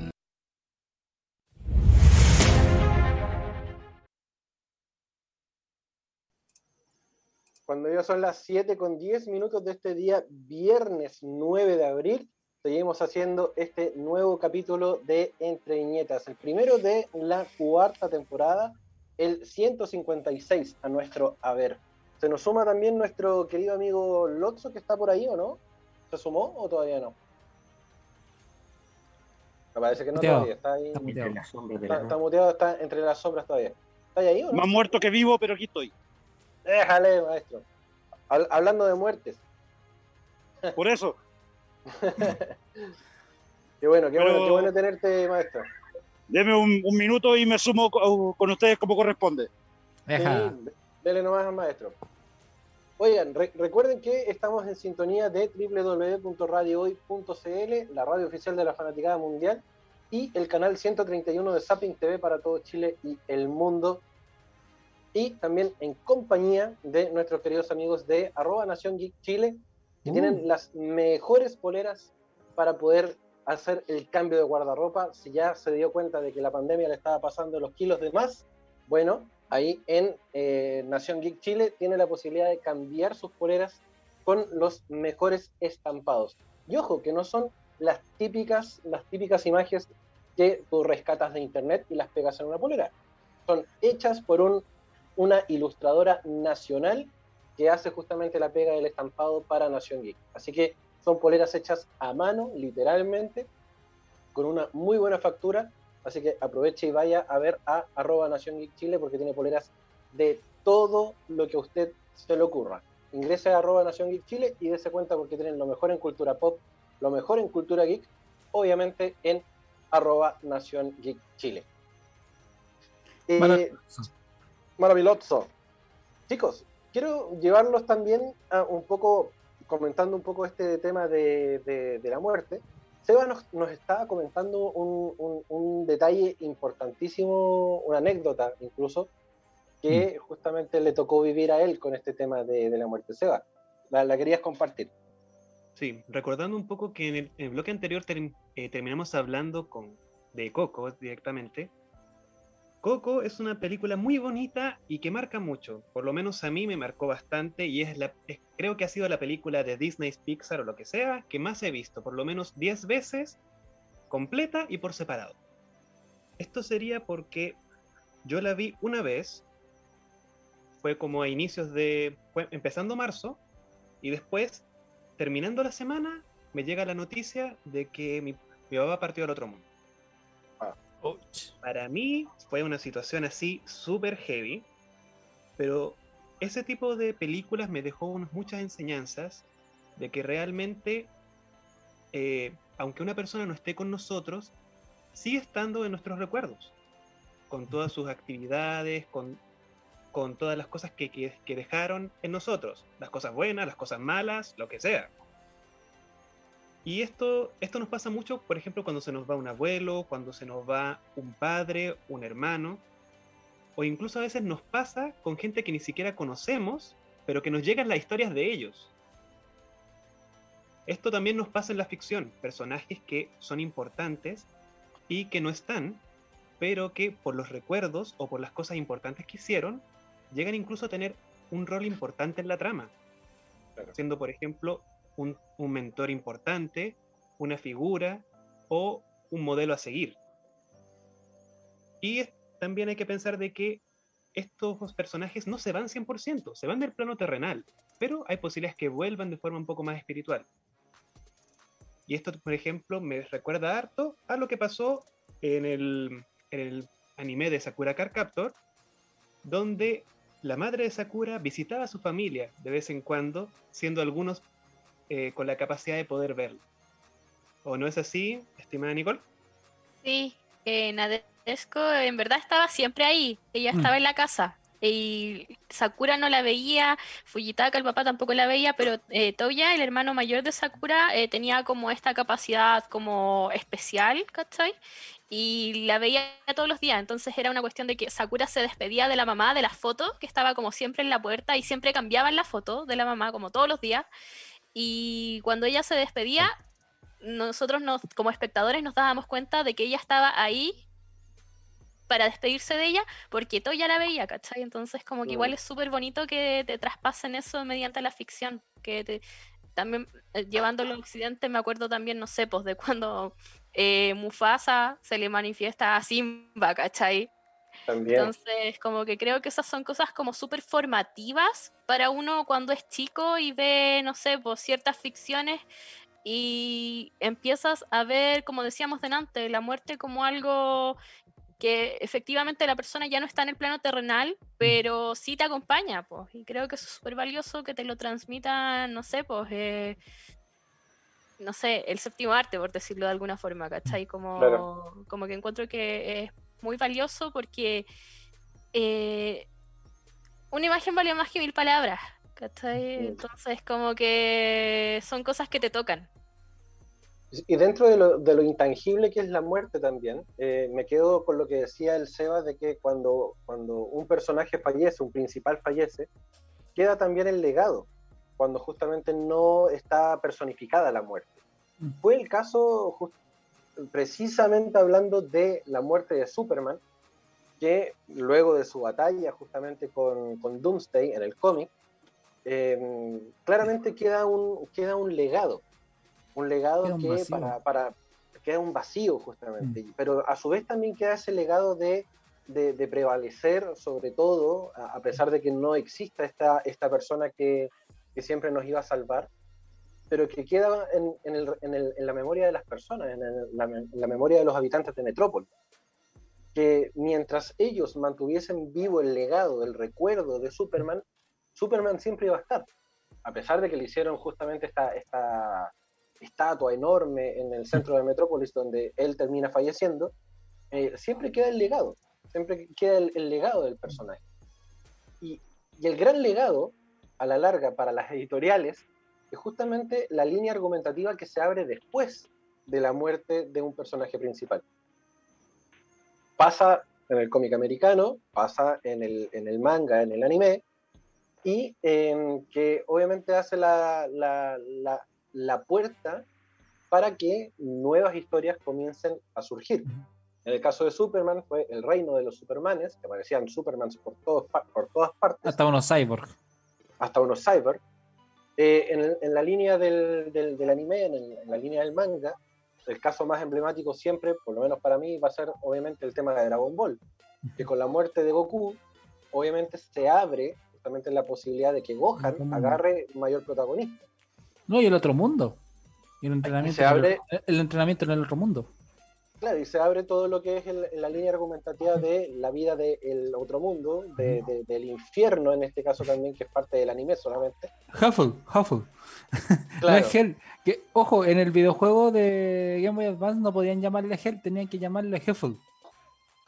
Cuando ya son las 7 con 10 minutos de este día, viernes 9 de abril, seguimos haciendo este nuevo capítulo de Entre Viñetas, el primero de la cuarta temporada, el 156 a nuestro haber. Se nos suma también nuestro querido amigo Lotso, que está por ahí, ¿o no? ¿Se sumó o todavía no? Me parece que no Muteado. todavía, está ahí. Está muteado. Está, está muteado, está entre las sombras todavía. ¿Estás ahí o no? Más muerto que vivo, pero aquí estoy. Déjale, maestro. Hab- hablando de muertes. Por eso. (laughs) Qué bueno, qué Pero- bueno, qué bueno tenerte, maestro. Deme un, un minuto y me sumo co- con ustedes como corresponde. Sí, dele nomás al maestro. Oigan, re- recuerden que estamos en sintonía de www.radiohoy.cl, la radio oficial de la Fanaticada Mundial, y el canal 131 de Zapping TV para todo Chile y el mundo. Y también en compañía de nuestros queridos amigos de arroba Nación Geek Chile, que Uh. tienen las mejores poleras para poder hacer el cambio de guardarropa. Si ya se dio cuenta de que la pandemia le estaba pasando los kilos de más, bueno, ahí en eh, Nación Geek Chile tiene la posibilidad de cambiar sus poleras con los mejores estampados. Y ojo, que no son las típicas, las típicas imágenes que tú rescatas de internet y las pegas en una polera. Son hechas por un, una ilustradora nacional que hace justamente la pega del estampado para Nación Geek. Así que son poleras hechas a mano, literalmente, con una muy buena factura. Así que aproveche y vaya a ver a arroba Nación Geek Chile porque tiene poleras de todo lo que a usted se le ocurra. Ingrese a arroba Nación Geek Chile y dése cuenta porque tienen lo mejor en cultura pop, lo mejor en cultura geek, obviamente en arroba Nación Geek Chile. Eh, Maravilloso. Chicos, quiero llevarlos también a un poco, comentando un poco este tema de, de- de la muerte. Seba nos, nos estaba comentando un, un- un detalle importantísimo, una anécdota incluso, que justamente le tocó vivir a él con este tema de, de la muerte. Seba, la, la querías compartir. Sí, recordando un poco que en el, en el bloque anterior eh, terminamos hablando con, de Coco directamente. Coco es una película muy bonita y que marca mucho. Por lo menos a mí me marcó bastante y es la, creo que ha sido la película de Disney, Pixar o lo que sea que más he visto, por lo menos 10 veces, completa y por separado. Esto sería porque yo la vi una vez, fue como a inicios de, empezando marzo, y después, terminando la semana, me llega la noticia de que mi, mi papá partió al otro mundo. Para mí fue una situación así súper heavy, pero ese tipo de películas me dejó muchas enseñanzas de que realmente, eh, aunque una persona no esté con nosotros, sigue estando en nuestros recuerdos, con todas sus actividades, con, con todas las cosas que- que dejaron en nosotros, las cosas buenas, las cosas malas, lo que sea. Y esto, esto nos pasa mucho, por ejemplo, cuando se nos va un abuelo, cuando se nos va un padre, un hermano, o incluso a veces nos pasa con gente que ni siquiera conocemos, pero que nos llegan las historias de ellos. Esto también nos pasa en la ficción, personajes que son importantes y que no están, pero que por los recuerdos o por las cosas importantes que hicieron, llegan incluso a tener un rol importante en la trama. Siendo, por ejemplo, un, mentor importante, una figura o un modelo a seguir. Y también hay que pensar de que estos personajes no se van 100%, se van del plano terrenal, pero hay posibilidades que vuelvan de forma un poco más espiritual. Y esto, por ejemplo, me recuerda harto a lo que pasó en el, en el anime de Sakura Card Captor, donde la madre de Sakura visitaba a su familia de vez en cuando, siendo algunos eh, con la capacidad de poder verlo. ¿O no es así, estimada Nicole? Sí, eh, Nadesco en verdad estaba siempre ahí, ella Mm. estaba en la casa. Y Sakura no la veía, Fujitaka, el papá tampoco la veía, pero eh, Toya, el hermano mayor de Sakura, eh, tenía como esta capacidad como especial, ¿cachai? Y la veía todos los días, entonces era una cuestión de que Sakura se despedía de la mamá de la foto, que estaba como siempre en la puerta y siempre cambiaban la foto de la mamá como todos los días. Y cuando ella se despedía, nosotros nos, como espectadores nos dábamos cuenta de que ella estaba ahí para despedirse de ella porque Toya la veía, ¿cachai? Entonces como que igual Mm. es súper bonito que te traspasen eso mediante la ficción, que te, también eh, llevándolo a Occidente me acuerdo también, no sé, pues de cuando eh, Mufasa se le manifiesta a Simba, ¿cachai? También. Entonces, como que creo que esas son cosas como súper formativas para uno cuando es chico y ve, no sé, pues ciertas ficciones y empiezas a ver, como decíamos delante, la muerte como algo que efectivamente la persona ya no está en el plano terrenal, pero sí te acompaña, pues. Y creo que eso es súper valioso que te lo transmita, no sé, pues, eh, no sé, el séptimo arte, por decirlo de alguna forma, ¿cachai? Como, Claro. como que encuentro que es muy valioso porque eh, una imagen vale más que mil palabras, ¿cachai? Entonces, como que son cosas que te tocan. Y dentro de lo, de lo intangible que es la muerte también, eh, me quedo con lo que decía el Seba de que cuando, cuando un personaje fallece, un principal fallece, queda también el legado, cuando justamente no está personificada la muerte. Fue el caso precisamente hablando de la muerte de Superman, que luego de su batalla justamente con, con Doomsday en el cómic, eh, claramente queda un, queda un legado, un legado Queda que para, para queda un vacío justamente, pero a su vez también queda ese legado de, de, de prevalecer sobre todo, a, a pesar de que no exista esta, esta persona que, que siempre nos iba a salvar, pero que queda en, en, el- en el- en la memoria de las personas, en, el- la, en la memoria de los habitantes de Metrópolis. Que mientras ellos mantuviesen vivo el legado, el recuerdo de Superman, Superman siempre iba a estar. A pesar de que le hicieron justamente esta, esta estatua enorme en el centro de Metrópolis donde él termina falleciendo, eh, siempre queda el legado, siempre queda el, el legado del personaje. Y, y el gran legado, a la larga, para las editoriales, es justamente la línea argumentativa que se abre después de la muerte de un personaje principal. Pasa en el cómic americano, pasa en el, en el manga, en el anime, y em, que obviamente hace la, la- la- la puerta para que nuevas historias comiencen a surgir. En el caso de Superman fue el reino de los Supermanes, que aparecían Supermans por, todos por todas partes Hasta unos cyborg. hasta unos cyber. Eh, en, en la línea del, del- del anime, en, el- en la línea del manga, el caso más emblemático siempre, por lo menos para mí, va a ser obviamente el tema de Dragon Ball, que con la muerte de Goku, obviamente se abre justamente la posibilidad de que Gohan agarre mayor protagonismo. No, y el otro mundo. Y el entrenamiento, se abre- el, el entrenamiento en el otro mundo. Claro, y se abre todo lo que es el- la línea argumentativa de la vida del otro mundo, de- de- del infierno en este caso también, que es parte del anime solamente. Huffle, Huffle. (laughs) No Claro. es Hell. Que, ojo, en el videojuego de Game Boy Advance no podían llamarle Hell, tenían que llamarle Huffle.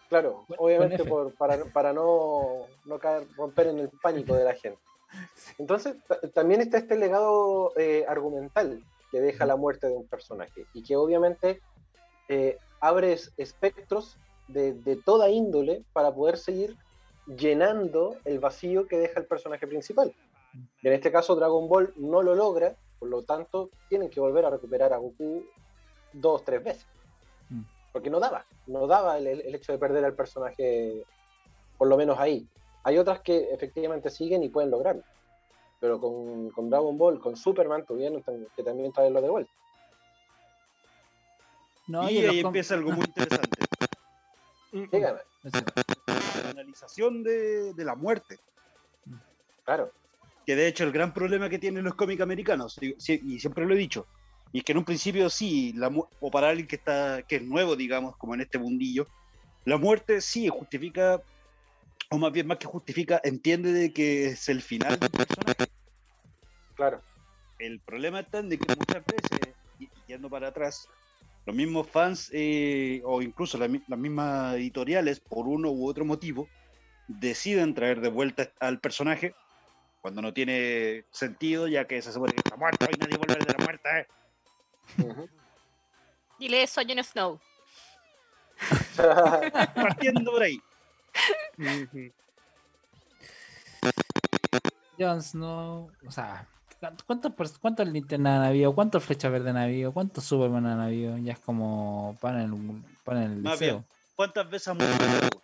Claro, obviamente por, para, para no, no caer, romper en el pánico de la gente. (laughs) Entonces, ta- también está este legado eh, argumental que deja la muerte de un personaje y que obviamente eh, abre es- espectros de, de toda índole para poder seguir llenando el vacío que deja el personaje principal. Y en este caso Dragon Ball no lo logra, por lo tanto tienen que volver a recuperar a Goku dos, tres veces. Porque no daba, no daba el, el- hecho de perder al personaje, por lo menos ahí. Hay otras que efectivamente siguen y pueden lograrlo. Pero con, con Dragon Ball, con Superman, tuvieron que también traerlo de vuelta. No, y los ahí empieza algo muy interesante. (laughs) Dígame. La analización de, de la muerte. Claro. Que de hecho el gran problema que tienen los cómics americanos, y, y siempre lo he dicho, y es que en un principio sí, la o para alguien que está que es nuevo, digamos, como en este mundillo, la muerte sí justifica, o más bien más que justifica, entiende de que es el final del personaje. Claro. El problema está en de que muchas veces, y, y yendo para atrás, los mismos fans eh, o incluso la las mismas editoriales, por uno u otro motivo, deciden traer de vuelta al personaje cuando no tiene sentido, ya que se supone que está muerto y nadie vuelve de la muerte. ¿eh? Dile eso a Jon Snow. (laughs) Partiendo por ahí. Jon Snow, o sea, ¿cuántos, cuántos linternas han habido? ¿Cuántos flechas verdes han habido? ¿Cuántos Superman han habido? Ya es como pan en el, pan en el Más deseo. bien, ¿cuántas veces ha muerto cada uno?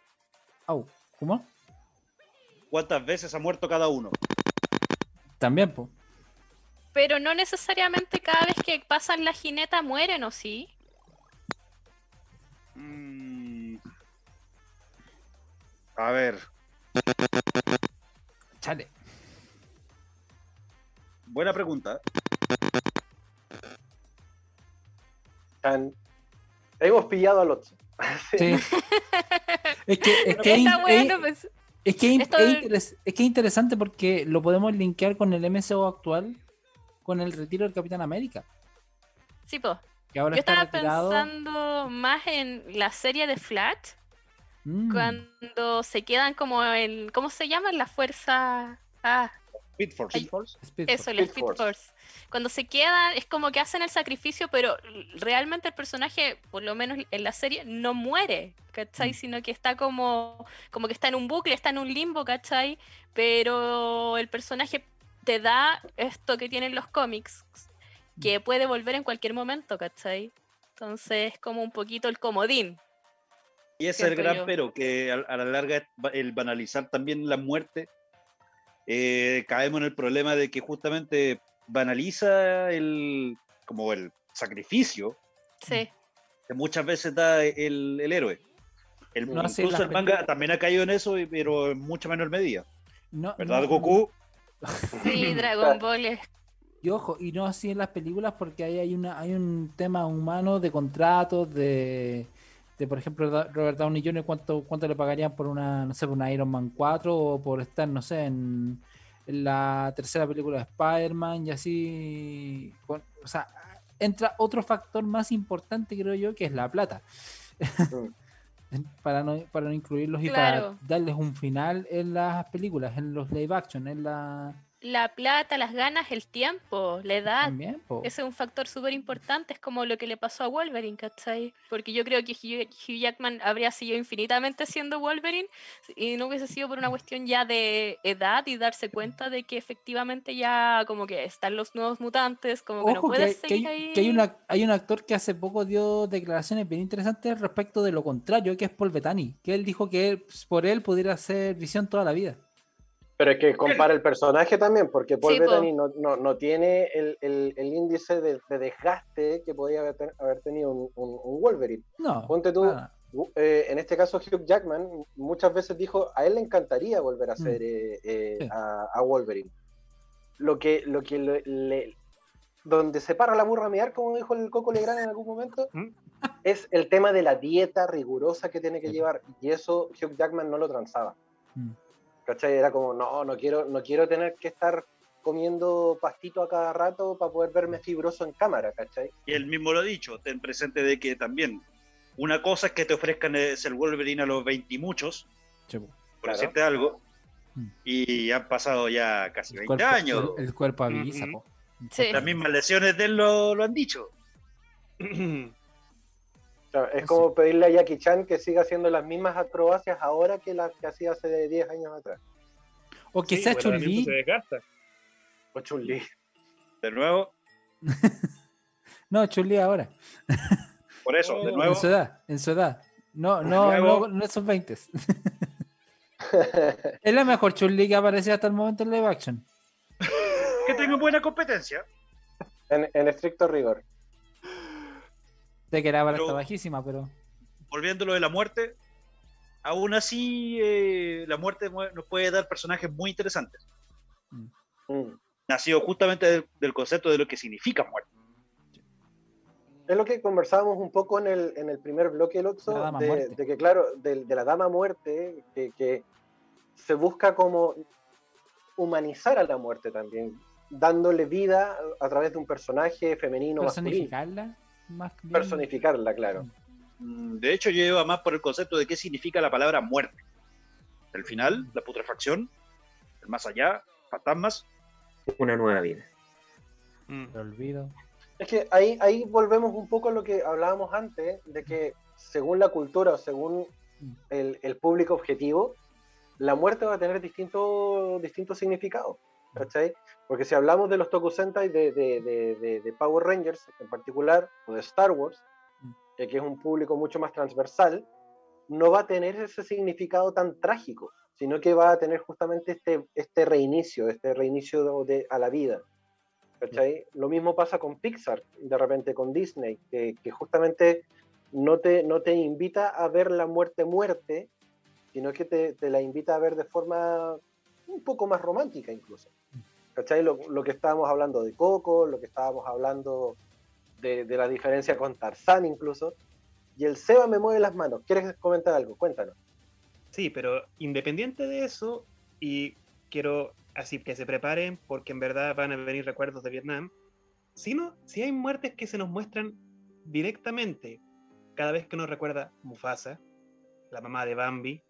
Au, ¿Cómo? ¿Cuántas veces ha muerto cada uno? También, pues. Pero no necesariamente cada vez que pasan la jineta mueren, ¿o sí? Mm. A ver. Chale. Buena pregunta. Tan- Hemos pillado al otro. (laughs) Sí. Es que es que Está es- bueno, pues, es que es, Esto- es interes- es que es interesante porque lo podemos linkear con el MCO actual, con el retiro del Capitán América, sí, po. que ahora Yo está estaba retirado. pensando más en la serie de Flash, Mm. cuando se quedan como en. ¿Cómo se llama? La fuerza. Ah, Speed Force. Ay, Speed eso, la Speed Speed Force. Force. Cuando se quedan, es como que hacen el sacrificio, pero realmente el personaje, por lo menos en la serie, no muere, ¿cachai? Sino que está como, como que está en un bucle, está en un limbo, ¿cachai? Pero el personaje te da esto que tienen los cómics, que puede volver en cualquier momento, ¿cachai? Entonces es como un poquito el comodín. Y ese es el gran yo. pero, que a, a la larga el banalizar también la muerte, eh, caemos en el problema de que justamente banaliza el, como el sacrificio Sí. que muchas veces da el, el héroe. El, No, sí, incluso el manga también ha caído en eso, pero en mucha menor medida. No, ¿Verdad, no, Goku? Sí, (laughs) Dragon Ball es Y ojo, y no así en las películas porque ahí hay una hay un tema humano de contratos, de, de por ejemplo Robert Downey Jr. cuánto cuánto le pagarían por una, no sé, por una Iron Man 4 o por estar, no sé, en, en la tercera película de Spider-Man y así. con- o sea, entra otro factor más importante, creo yo, que es la plata. (laughs) para, no, para no incluirlos y Claro. para darles un final en las películas, en los live action, en la... la plata, las ganas, el tiempo, la edad. También. Ese es un factor súper importante, es como lo que le pasó a Wolverine, ¿cachai? Porque yo creo que Hugh, Jackman habría sido infinitamente siendo Wolverine y no hubiese sido por una cuestión ya de edad y darse cuenta de que efectivamente ya como que están los nuevos mutantes, como que no Ojo, que, puedes que seguir hay, ahí. que hay una, hay un actor que hace poco dio declaraciones bien interesantes respecto de lo contrario, que es Paul Bettany, que él dijo que él, por él pudiera ser visión toda la vida. Pero es que compara el personaje también, porque Paul Sí, po. Bettany no, no, no tiene el, el- el índice de, de desgaste que podía haber, ten- haber tenido un, un- un Wolverine. No. Ponte tú, nada. eh, en este caso Hugh Jackman muchas veces dijo, a él le encantaría volver a Mm. ser eh, eh, Sí. a, a Wolverine. Lo que, lo que le, le- donde se para la burra a mear, como dijo el Coco Legrand en algún momento, (laughs) ¿Mm? es el tema de la dieta rigurosa que tiene que llevar, y eso Hugh Jackman no lo transaba. Mm. ¿Cachai? Era como, no, no quiero, no quiero tener que estar comiendo pastito a cada rato para poder verme fibroso en cámara, ¿cachai? Y él mismo lo ha dicho, ten presente de que también una cosa es que te ofrezcan es el Wolverine a los 20 y muchos, por Claro. decirte algo, Mm. y han pasado ya casi El 20 cuerpo, años. el, el cuerpo avisa. Sí. Las mismas lesiones de él lo, lo han dicho. (clears throat) Claro, es como pedirle a Jackie Chan que siga haciendo las mismas acrobacias ahora que las que hacía hace 10 años atrás. O que Sí, sea desgasta. O Chun-Li. De nuevo, (laughs) No, Chun-Li ahora. (laughs) por eso, de nuevo. En su edad, en su edad. No, no, no, no esos 20. (laughs) es la mejor Chun-Li que ha aparecido hasta el momento en live action. Que tenga buena competencia. En, en estricto rigor. Sé que la Pero- está bajísima, pero. Volviendo a lo de la muerte, aún así eh, la muerte mu- nos puede dar personajes muy interesantes. Mm. Nacido justamente del, del concepto de lo que significa muerte. Es lo que conversábamos un poco en el, en el primer bloque, el Otso, La dama de, que, claro, de, de la dama muerte, que, que se busca como humanizar a la muerte también, dándole vida a través de un personaje femenino masculino. Personificarla. Más bien. Personificarla, claro. Mm, De hecho, lleva más por el concepto de qué significa la palabra muerte. El final, la putrefacción, el más allá, fantasmas. Una nueva vida. Mm. Lo olvido. Es que ahí, ahí volvemos un poco a lo que hablábamos antes, de que según la cultura o según el, el público objetivo, la muerte va a tener distintos distintos significados. ¿Cachai? Porque si hablamos de los Tokusentai de, de, de, de- Power Rangers en particular, o de Star Wars, eh, que es un público mucho más transversal, no va a tener ese significado tan trágico, sino que va a tener justamente este, este reinicio, este reinicio de, a la vida. ¿cachai? Lo mismo pasa con Pixar, de repente con Disney, que, que justamente no te, no te invita a ver la muerte muerte, sino que te, te la invita a ver de forma un poco más romántica incluso. ¿Cachai? Lo, que estábamos hablando de Coco, lo que estábamos hablando de, de la diferencia con Tarzán incluso. Y el Seba me mueve las manos. ¿Quieres comentar algo? Cuéntanos. Sí, pero independiente de eso, y quiero así que se preparen porque en verdad van a venir recuerdos de Vietnam, sino si hay muertes que se nos muestran directamente cada vez que nos recuerda Mufasa, la mamá de Bambi,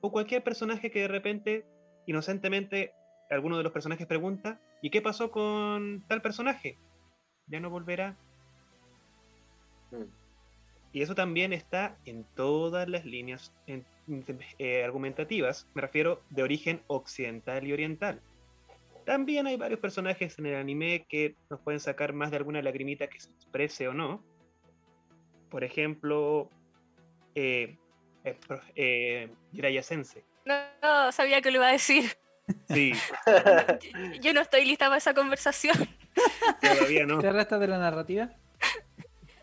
o cualquier personaje que de repente, inocentemente, alguno de los personajes pregunta, ¿y qué pasó con tal personaje? ¿Ya no volverá? Mm. Y eso también está en todas las líneas en- eh, argumentativas, me refiero de origen occidental y oriental. También hay varios personajes en el anime que nos pueden sacar más de alguna lagrimita que se exprese o no. Por ejemplo, eh, eh, pro- eh, Jiraiya Sensei. No, no, sabía que lo iba a decir. Sí, (laughs) Yo no estoy lista para esa conversación. (laughs) todavía no. ¿Te restas de la narrativa?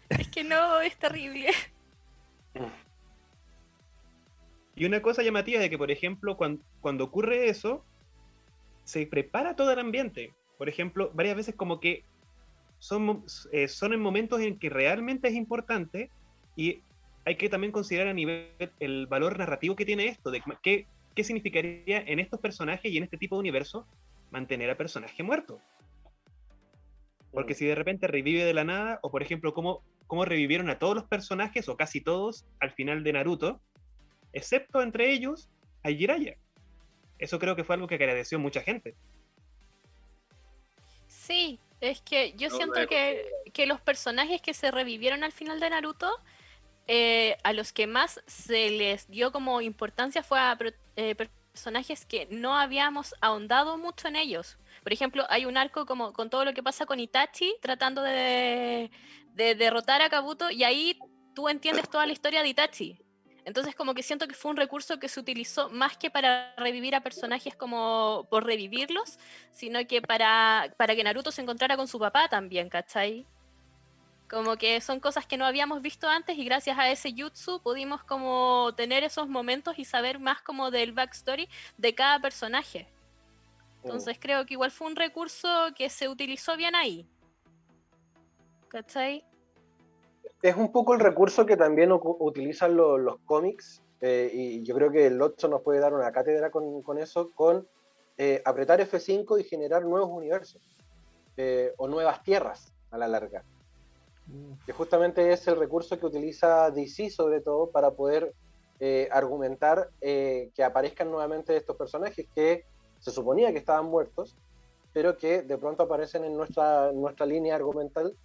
Es que no, es terrible. Y una cosa llamativa es de que, por ejemplo, cuan- cuando, ocurre eso, se prepara todo el ambiente. Por ejemplo, varias veces como que son, eh, son en momentos en que realmente es importante y hay que también considerar a nivel el valor narrativo que tiene esto, de qué, qué significaría en estos personajes y en este tipo de universo mantener a personaje muerto. Porque si de repente revive de la nada, o por ejemplo, cómo, cómo revivieron a todos los personajes, o casi todos, al final de Naruto, excepto entre ellos a Jiraiya. Eso creo que fue algo que agradeció mucha gente. Sí, es que yo No, siento que, que los personajes que se revivieron al final de Naruto, eh, a los que más se les dio como importancia fue a eh, personajes que no habíamos ahondado mucho en ellos. Por ejemplo, hay un arco como con todo lo que pasa con Itachi tratando de, de derrotar a Kabuto y ahí tú entiendes toda la historia de Itachi. Entonces como que siento que fue un recurso que se utilizó más que para revivir a personajes como por revivirlos, sino que para, para que Naruto se encontrara con su papá también, ¿cachai? Como que son cosas que no habíamos visto antes y gracias a ese jutsu pudimos como tener esos momentos y saber más como del backstory de cada personaje. Entonces creo que igual fue un recurso que se utilizó bien ahí. ¿Cachai? es un poco el recurso que también utilizan lo- los cómics, eh, y yo creo que el 8 nos puede dar una cátedra con, con eso, con eh, apretar F5 y generar nuevos universos, eh, o nuevas tierras a la larga. Que justamente es el recurso que utiliza DC sobre todo para poder eh, argumentar eh, que aparezcan nuevamente estos personajes que se suponía que estaban muertos, pero que de pronto aparecen en nuestra, nuestra línea argumental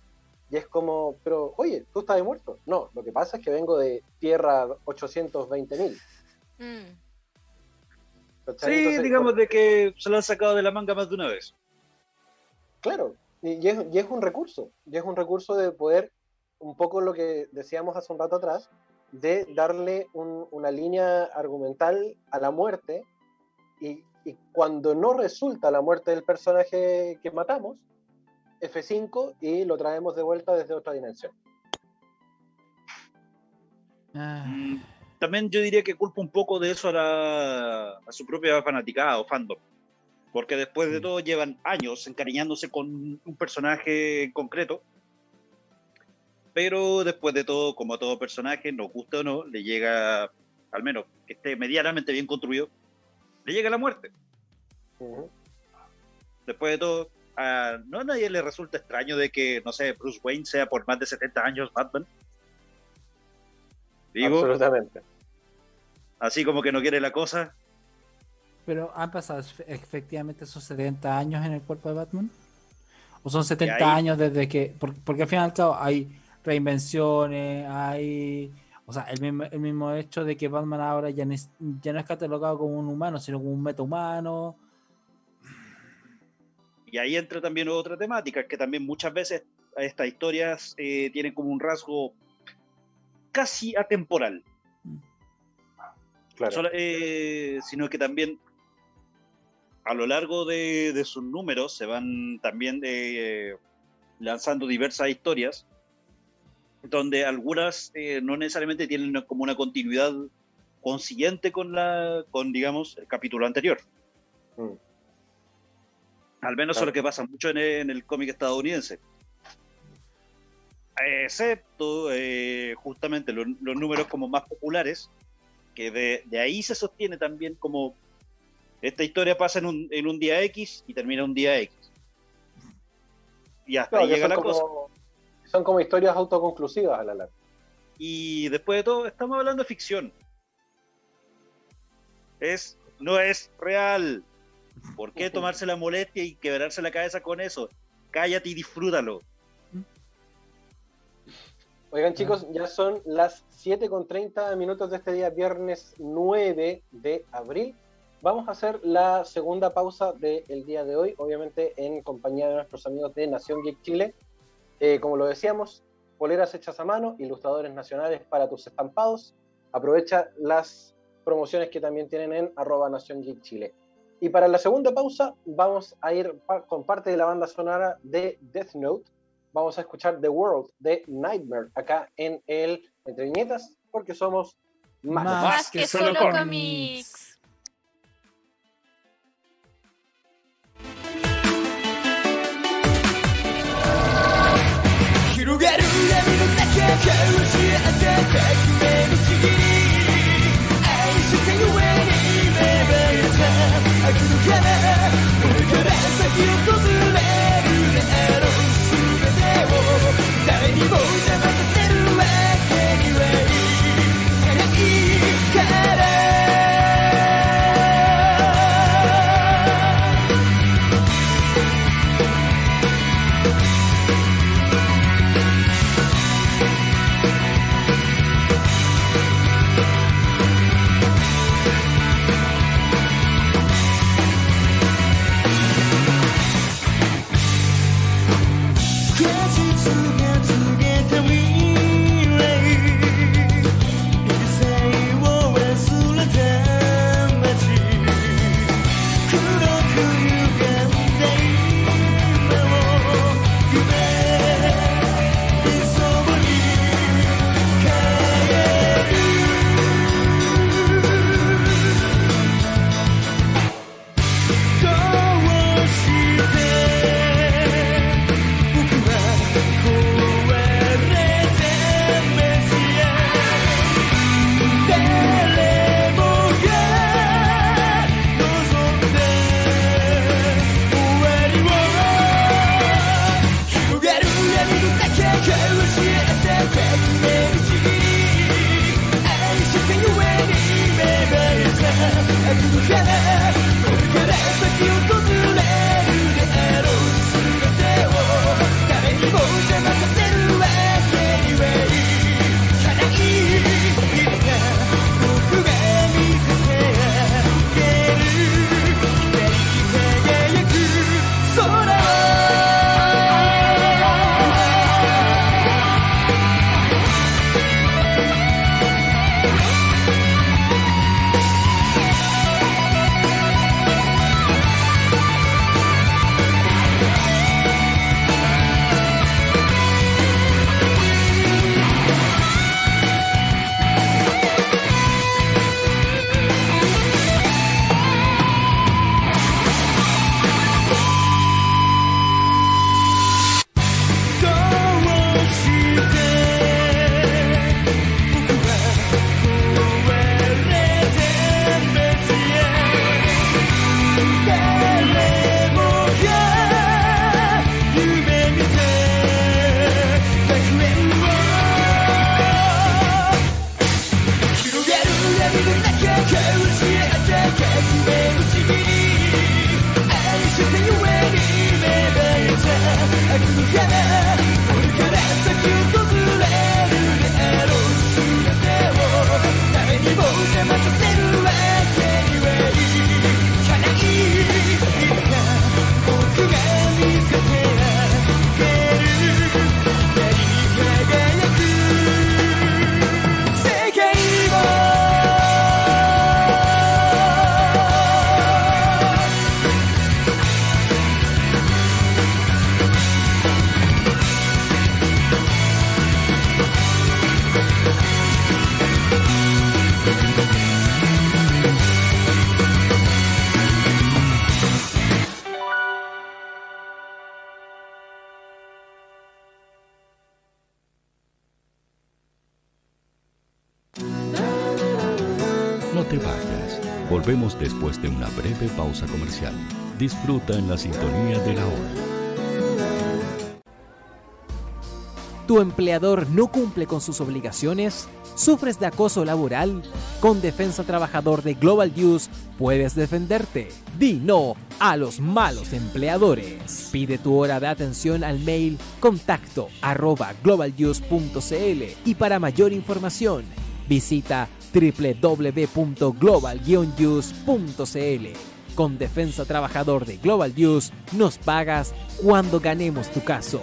y es como, pero oye, tú estás muerto. No, lo que pasa es que vengo de tierra 820.000. Mm. Sí, Entonces, digamos de que se lo han sacado de la manga más de una vez. Claro, y, es, y es un recurso, y es un recurso de poder, un poco lo que decíamos hace un rato atrás, de darle un- una línea argumental a la muerte, y, y cuando no resulta la muerte del personaje que matamos, F5 y lo traemos de vuelta desde otra dimensión. Mm, También yo diría que culpa un poco de eso a, la- a su propia fanaticada o fandom. Porque después de todo llevan años encariñándose con un personaje en concreto. Pero después de todo, como a todo personaje, nos gusta o no, le llega, al menos que esté medianamente bien construido, le llega la muerte. Después de todo, a, no a nadie le resulta extraño de que, no sé, Bruce Wayne sea por más de 70 años Batman. Digo, Absolutamente. así como que no quiere la cosa. Pero han pasado efe- efectivamente esos 70 años en el cuerpo de Batman. ¿O son 70 ahí- años desde que.? por- Porque al fin y al cabo hay reinvenciones, hay. O sea, el mismo, el mismo hecho de que Batman ahora ya, no es- ya no es catalogado como un humano, sino como un metahumano. Y ahí entra también otra temática, que también muchas veces estas historias eh, tienen como un rasgo casi atemporal. Claro. Solo- eh, sino que también a lo largo de, de sus números se van también eh, lanzando diversas historias, donde algunas eh, no necesariamente tienen una- como una continuidad consiguiente con la, con digamos, el capítulo anterior. Al menos eso es lo que pasa mucho en el, en el cómic estadounidense. Excepto eh, justamente los, los números como más populares, que de, de ahí se sostiene también como esta historia pasa en un, en un día X y termina un día X. Y hasta Claro, ahí llega la cosa. son como historias autoconclusivas a la larga. Y después de todo, estamos hablando de ficción. Es, no es real. ¿Por qué tomarse la molestia y quebrarse la cabeza con eso? Cállate y disfrútalo. Oigan chicos, ya son las 7 con 30 minutos de este día, viernes 9 de abril. Vamos a hacer la segunda pausa del día de hoy, obviamente en compañía de nuestros amigos de Nación Geek Chile. Eh, como lo decíamos, poleras hechas a mano, ilustradores nacionales para tus estampados. Aprovecha las promociones que también tienen en arroba Nación Geek Chile. Y para la segunda pausa vamos a ir con parte de la banda sonora de Death Note. Vamos a escuchar The World de Nightmare acá en el Entre Viñetas, porque somos más, Más que solo cómics. te you go. Volvemos después de una breve pausa comercial. Disfruta en la sintonía de la hora. ¿Tu empleador no cumple con sus obligaciones? ¿Sufres de acoso laboral? Con Defensa Trabajador de Global News puedes defenderte. Di no a los malos empleadores. Pide tu hora de atención al mail contacto arroba globalnews.cl y para mayor información visita www.global-news.cl. Con Defensa Trabajador de Global News nos pagas cuando ganemos tu caso.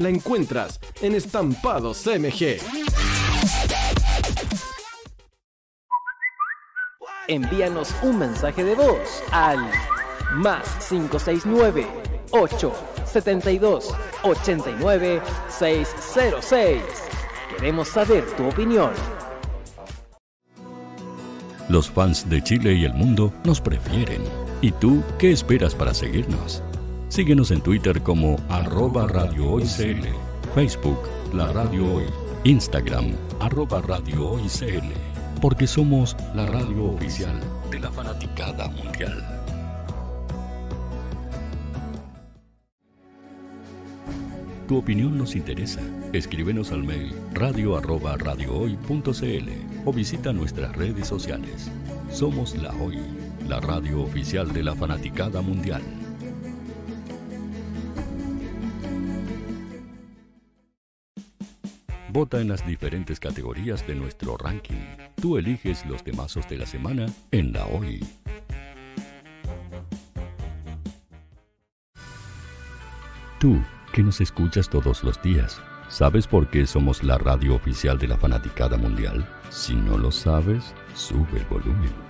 la encuentras en Estampados MG. Envíanos un mensaje de voz al más 569 872 89 606. Queremos saber tu opinión. Los fans de Chile y el mundo nos prefieren. ¿Y tú qué esperas para seguirnos? Síguenos en Twitter como arroba Radio Facebook La Radio Hoy, Instagram arroba Radio porque somos la radio oficial de la fanaticada mundial. Tu opinión nos interesa. Escríbenos al mail radio arroba o visita nuestras redes sociales. Somos La Hoy, la radio oficial de la fanaticada mundial. Vota en las diferentes categorías de nuestro ranking. Tú eliges los temazos de la semana en La Hoy. Tú, que nos escuchas todos los días, ¿sabes por qué somos la radio oficial de la fanaticada mundial? Si no lo sabes, sube el volumen.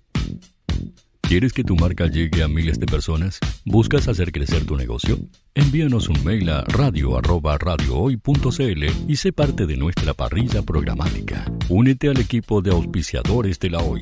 ¿Quieres que tu marca llegue a miles de personas? ¿Buscas hacer crecer tu negocio? Envíanos un mail a radio@radiohoy.cl y sé parte de nuestra parrilla programática. Únete al equipo de auspiciadores de la Hoy.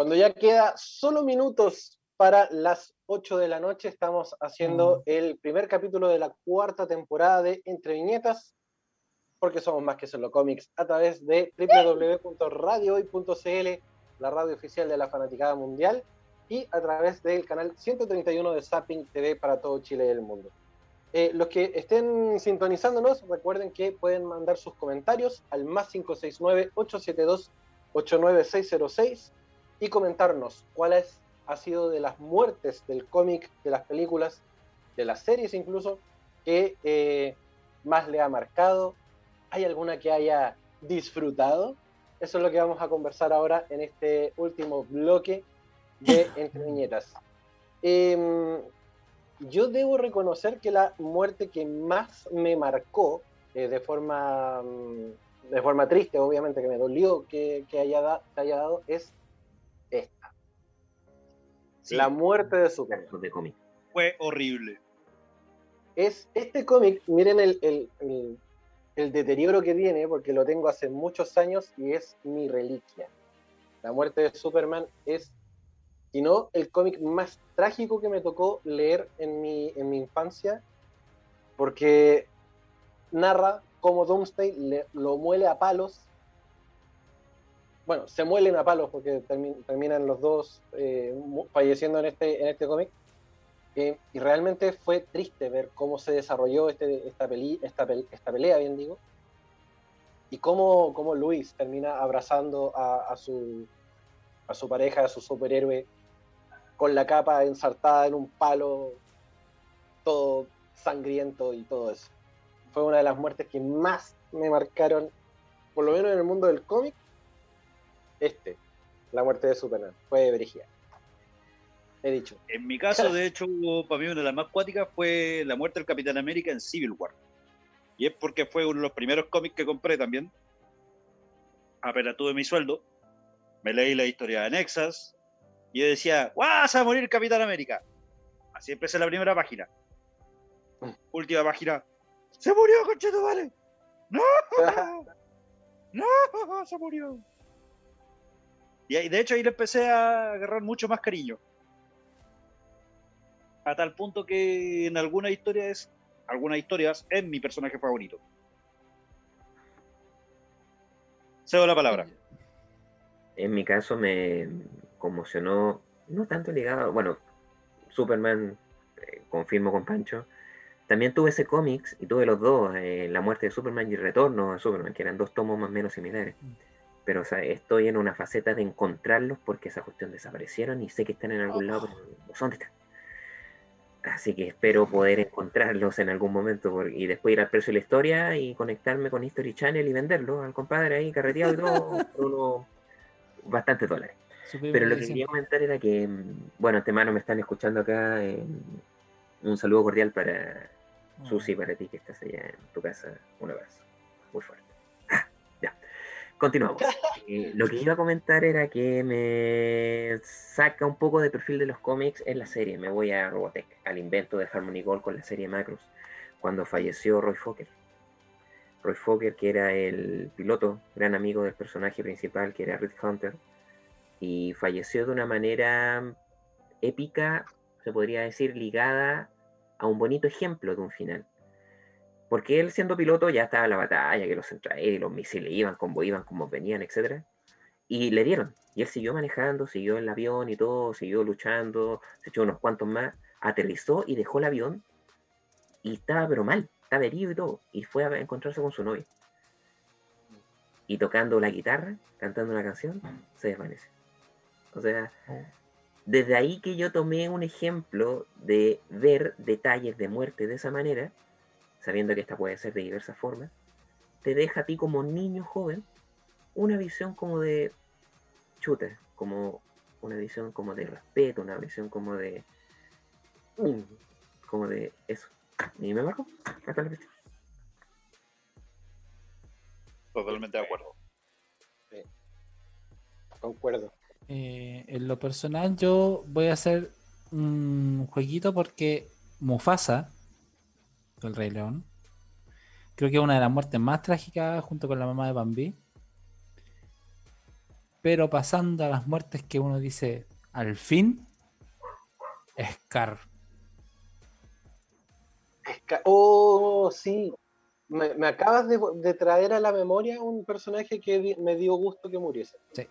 Cuando ya queda solo minutos para las 8 de la noche, estamos haciendo el primer capítulo de la cuarta temporada de Entre Viñetas, porque somos más que solo cómics, a través de www.radiohoy.cl, la radio oficial de la Fanaticada Mundial, y a través del canal 131 de Zapping TV para todo Chile y el mundo. Eh, los que estén sintonizándonos, recuerden que pueden mandar sus comentarios al más 569-872-89606 y comentarnos cuál es, ha sido de las muertes del cómic, de las películas, de las series incluso, que eh, más le ha marcado. ¿Hay alguna que haya disfrutado? Eso es lo que vamos a conversar ahora en este último bloque de (laughs) Entre Viñetas. Em, yo debo reconocer que la muerte que más me marcó eh, de forma mm, de forma triste, obviamente que me dolió que, haya, haya dado, es. La muerte de Superman. De cómic. Fue horrible. Es este cómic, miren el, el deterioro que tiene, porque lo tengo hace muchos años y es mi reliquia. La muerte de Superman es sino el cómic más trágico que me tocó leer en mi, en mi infancia, porque narra cómo Doomsday lo muele a palos. Bueno, se muelen a palos porque terminan los dos eh, falleciendo en este, en este cómic. Eh, y realmente fue triste ver cómo se desarrolló este, esta, esta, esta pelea, bien digo, y cómo, cómo Luis termina abrazando a, a, su, a su pareja, a su superhéroe, con la capa ensartada en un palo, todo sangriento y todo eso. Fue una de las muertes que más me marcaron, por lo menos en el mundo del cómic, este, la muerte de Superman. Fue Brigia. He dicho. En mi caso, de hecho, para mí una de las más cuáticas fue la muerte del Capitán América en Civil War. Y es porque fue uno de los primeros cómics que compré también. Apenas tuve mi sueldo. Me leí la historia de Nexas, y yo decía, ¡vas a morir Capitán América! Así empecé la primera página. (laughs) Última página. ¡Se murió, vale ¡No! (laughs) ¡No! ¡Se murió! Y de hecho ahí le empecé a agarrar mucho más cariño. A tal punto que en algunas historias, algunas historias es mi personaje favorito. Cedo la palabra. En mi caso me, conmocionó, no tanto ligado, bueno, Superman, eh, confirmo con Pancho, también tuve ese cómics y tuve los dos, eh, La muerte de Superman y el retorno de Superman, que eran dos tomos más o menos similares. Pero estoy en una faceta de encontrarlos porque esa cuestión desaparecieron y sé que están en algún lado, pero no sé dónde están. Así que espero poder encontrarlos en algún momento y después ir al precio de la historia y conectarme con History Channel y venderlo al compadre ahí carreteado y todo (laughs) por unos bastantes dólares. Pero lo que quería comentar era que, mm, bueno, antemano me están escuchando acá. Eh, un saludo cordial para oh. Susi, para ti que estás allá en tu casa. Un abrazo. Muy fuerte. Continuamos. (laughs) Eh, lo que iba a comentar era que me saca un poco de perfil de los cómics en la serie. Me voy a Robotech, al invento de Harmony Gold con la serie Macros, cuando falleció Roy Fokker. Roy Fokker, que era el piloto, gran amigo del personaje principal, que era Red Hunter, y falleció de una manera épica, se podría decir, ligada a un bonito ejemplo de un final. Porque él siendo piloto ya estaba en la batalla, que los centrales, los misiles iban como iban, como venían, etc. Y le dieron. Y él siguió manejando, siguió en el avión y todo, siguió luchando, se echó unos cuantos más, aterrizó y dejó el avión y estaba pero mal, estaba herido y todo. Y fue a encontrarse con su novia. Y tocando la guitarra, cantando una canción, se desvanece. O sea, oh. desde ahí que yo tomé un ejemplo de ver detalles de muerte de esa manera, sabiendo que esta puede ser de diversas formas, te deja a ti como niño joven una visión como de chuta, como una visión como de respeto, una visión como de como de eso. ¿Y me marco? Totalmente de acuerdo. Concuerdo. Eh, en lo personal, yo voy a hacer un jueguito porque Mufasa, el Rey León, creo que es una de las muertes más trágicas junto con la mamá de Bambi. Pero pasando a las muertes que uno dice al fin, Scar. Oh, sí. Me, acabas de, de, traer a la memoria un personaje que me dio gusto que muriese. Sí.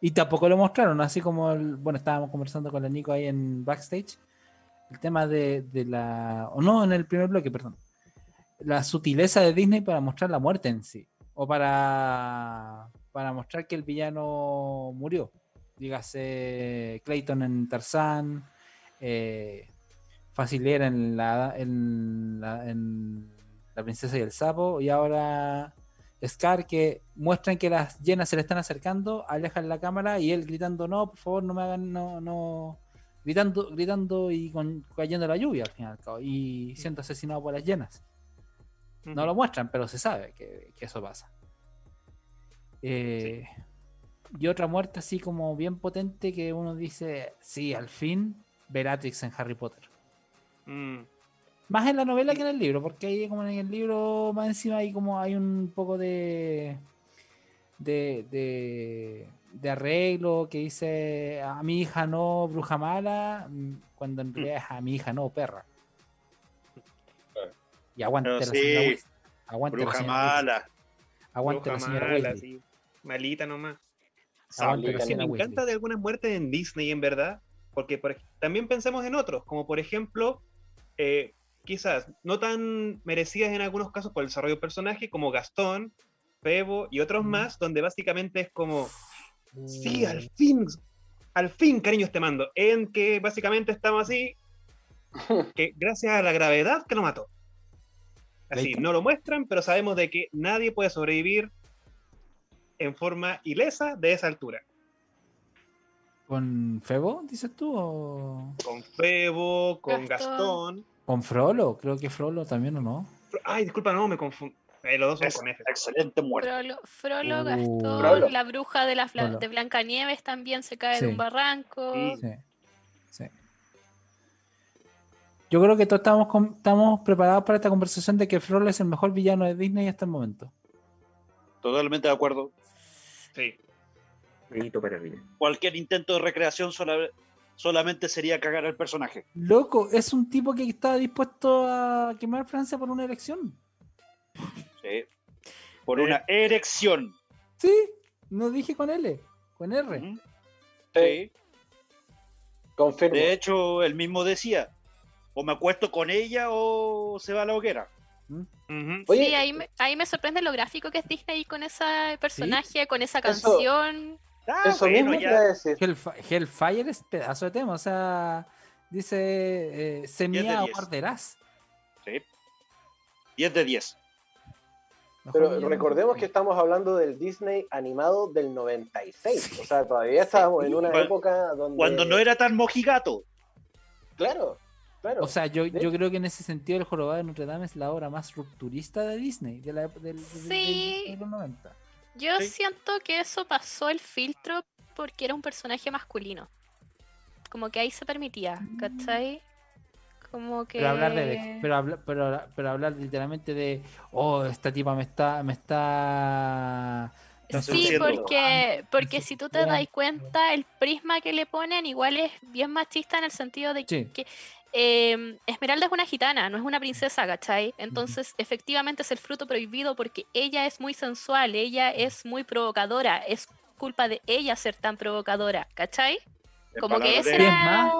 Y tampoco lo mostraron, así como, bueno, estábamos conversando con el Nico ahí en backstage. El tema de, la. O no, en el primer bloque, perdón. La sutileza de Disney para mostrar la muerte en sí. O para, para mostrar que el villano murió. Dígase Clayton en Tarzán, eh, Facilera en la, en, la, en La Princesa y el Sapo, y ahora Scar que muestran que las llenas se le están acercando, alejan la cámara y él gritando, no, por favor, no me hagan, no, no, gritando, gritando y con, cayendo la lluvia al final y siendo asesinado por las llenas. No lo muestran, pero se sabe que, que eso pasa. Eh, y otra muerte así como bien potente que uno dice, sí, al fin, Bellatrix en Harry Potter. Mm. Más en la novela que en el libro, porque ahí como en el libro más encima hay como hay un poco de de, de, de arreglo que dice a mi hija no bruja mala, mm, cuando en realidad es a mi hija no perra. Y aguante Pero la sí, señora Weasley. Aguante la Bruja señora Weasley. mala. Aguante Bruja la señora mala, Weasley. sí. Malita nomás. Aguante la señora me Weasley. encanta de algunas muertes en Disney, en verdad, porque por también pensemos en otros, como por ejemplo, eh, quizás no tan merecidas en algunos casos por el desarrollo del personaje, como Gastón, Febo y otros más, donde básicamente es como, sí, al fin, al fin, cariños te mando, en que básicamente estamos así, (laughs) que gracias a la gravedad que lo mató. Así, no lo muestran, pero sabemos de que nadie puede sobrevivir en forma ilesa de esa altura. ¿Con Febo, dices tú? O... Con Febo, con Gastón. Gastón. ¿Con Frollo? Creo que Frollo también, ¿o no? Ay, disculpa, no, me confundí. Eh, los dos son Es- con F. excelente muerte. Frollo, Frollo, Uh. Gastón, Frollo. la bruja de, la Fla- de Blancanieves también se cae Sí. de un barranco. Sí. Sí. Yo creo que todos estamos, con- estamos preparados para esta conversación de que Frollo es el mejor villano de Disney hasta el momento. Totalmente de acuerdo. Sí. Cualquier intento de recreación sola- solamente sería cagar al personaje. Loco, es un tipo que está dispuesto a quemar Francia por una elección. Sí. Por una erección. Sí, no dije con L, con R. Sí, Sí. confirmo. De hecho, él mismo decía, o me acuesto con ella o se va a la hoguera. Oye, sí, ahí me, ahí me sorprende lo gráfico que es Disney con ese personaje, con esa Eso- canción. Ah, Eso bueno, mismo ya. decir. Hellfi- Hellfire es pedazo de tema, o sea, dice eh, semilla o 10. arderás. Sí. 10 de 10. Mejor Pero recordemos que estamos hablando del Disney animado del 96. O sea, todavía estábamos en una Cuando- época donde. Cuando no era tan mojigato. Claro, claro. O sea, yo, yo creo que en ese sentido el jorobado de Notre Dame es la obra más rupturista de Disney, de, la, del, del- Sí. de los 90. Yo Sí. siento que eso pasó el filtro porque era un personaje masculino. Como que ahí se permitía, ¿cachai? Como que... Pero hablar de pero, habla- pero, pero hablar literalmente de oh, esta tipa me está me está Sí, porque, porque si tú te das cuenta, el prisma que le ponen igual es bien machista en el sentido de Sí. que eh, Esmeralda es una gitana, no es una princesa, ¿cachai? Entonces, efectivamente es el fruto prohibido porque ella es muy sensual, ella es muy provocadora, es culpa de ella ser tan provocadora, ¿cachai? Como que ese Y es era... más,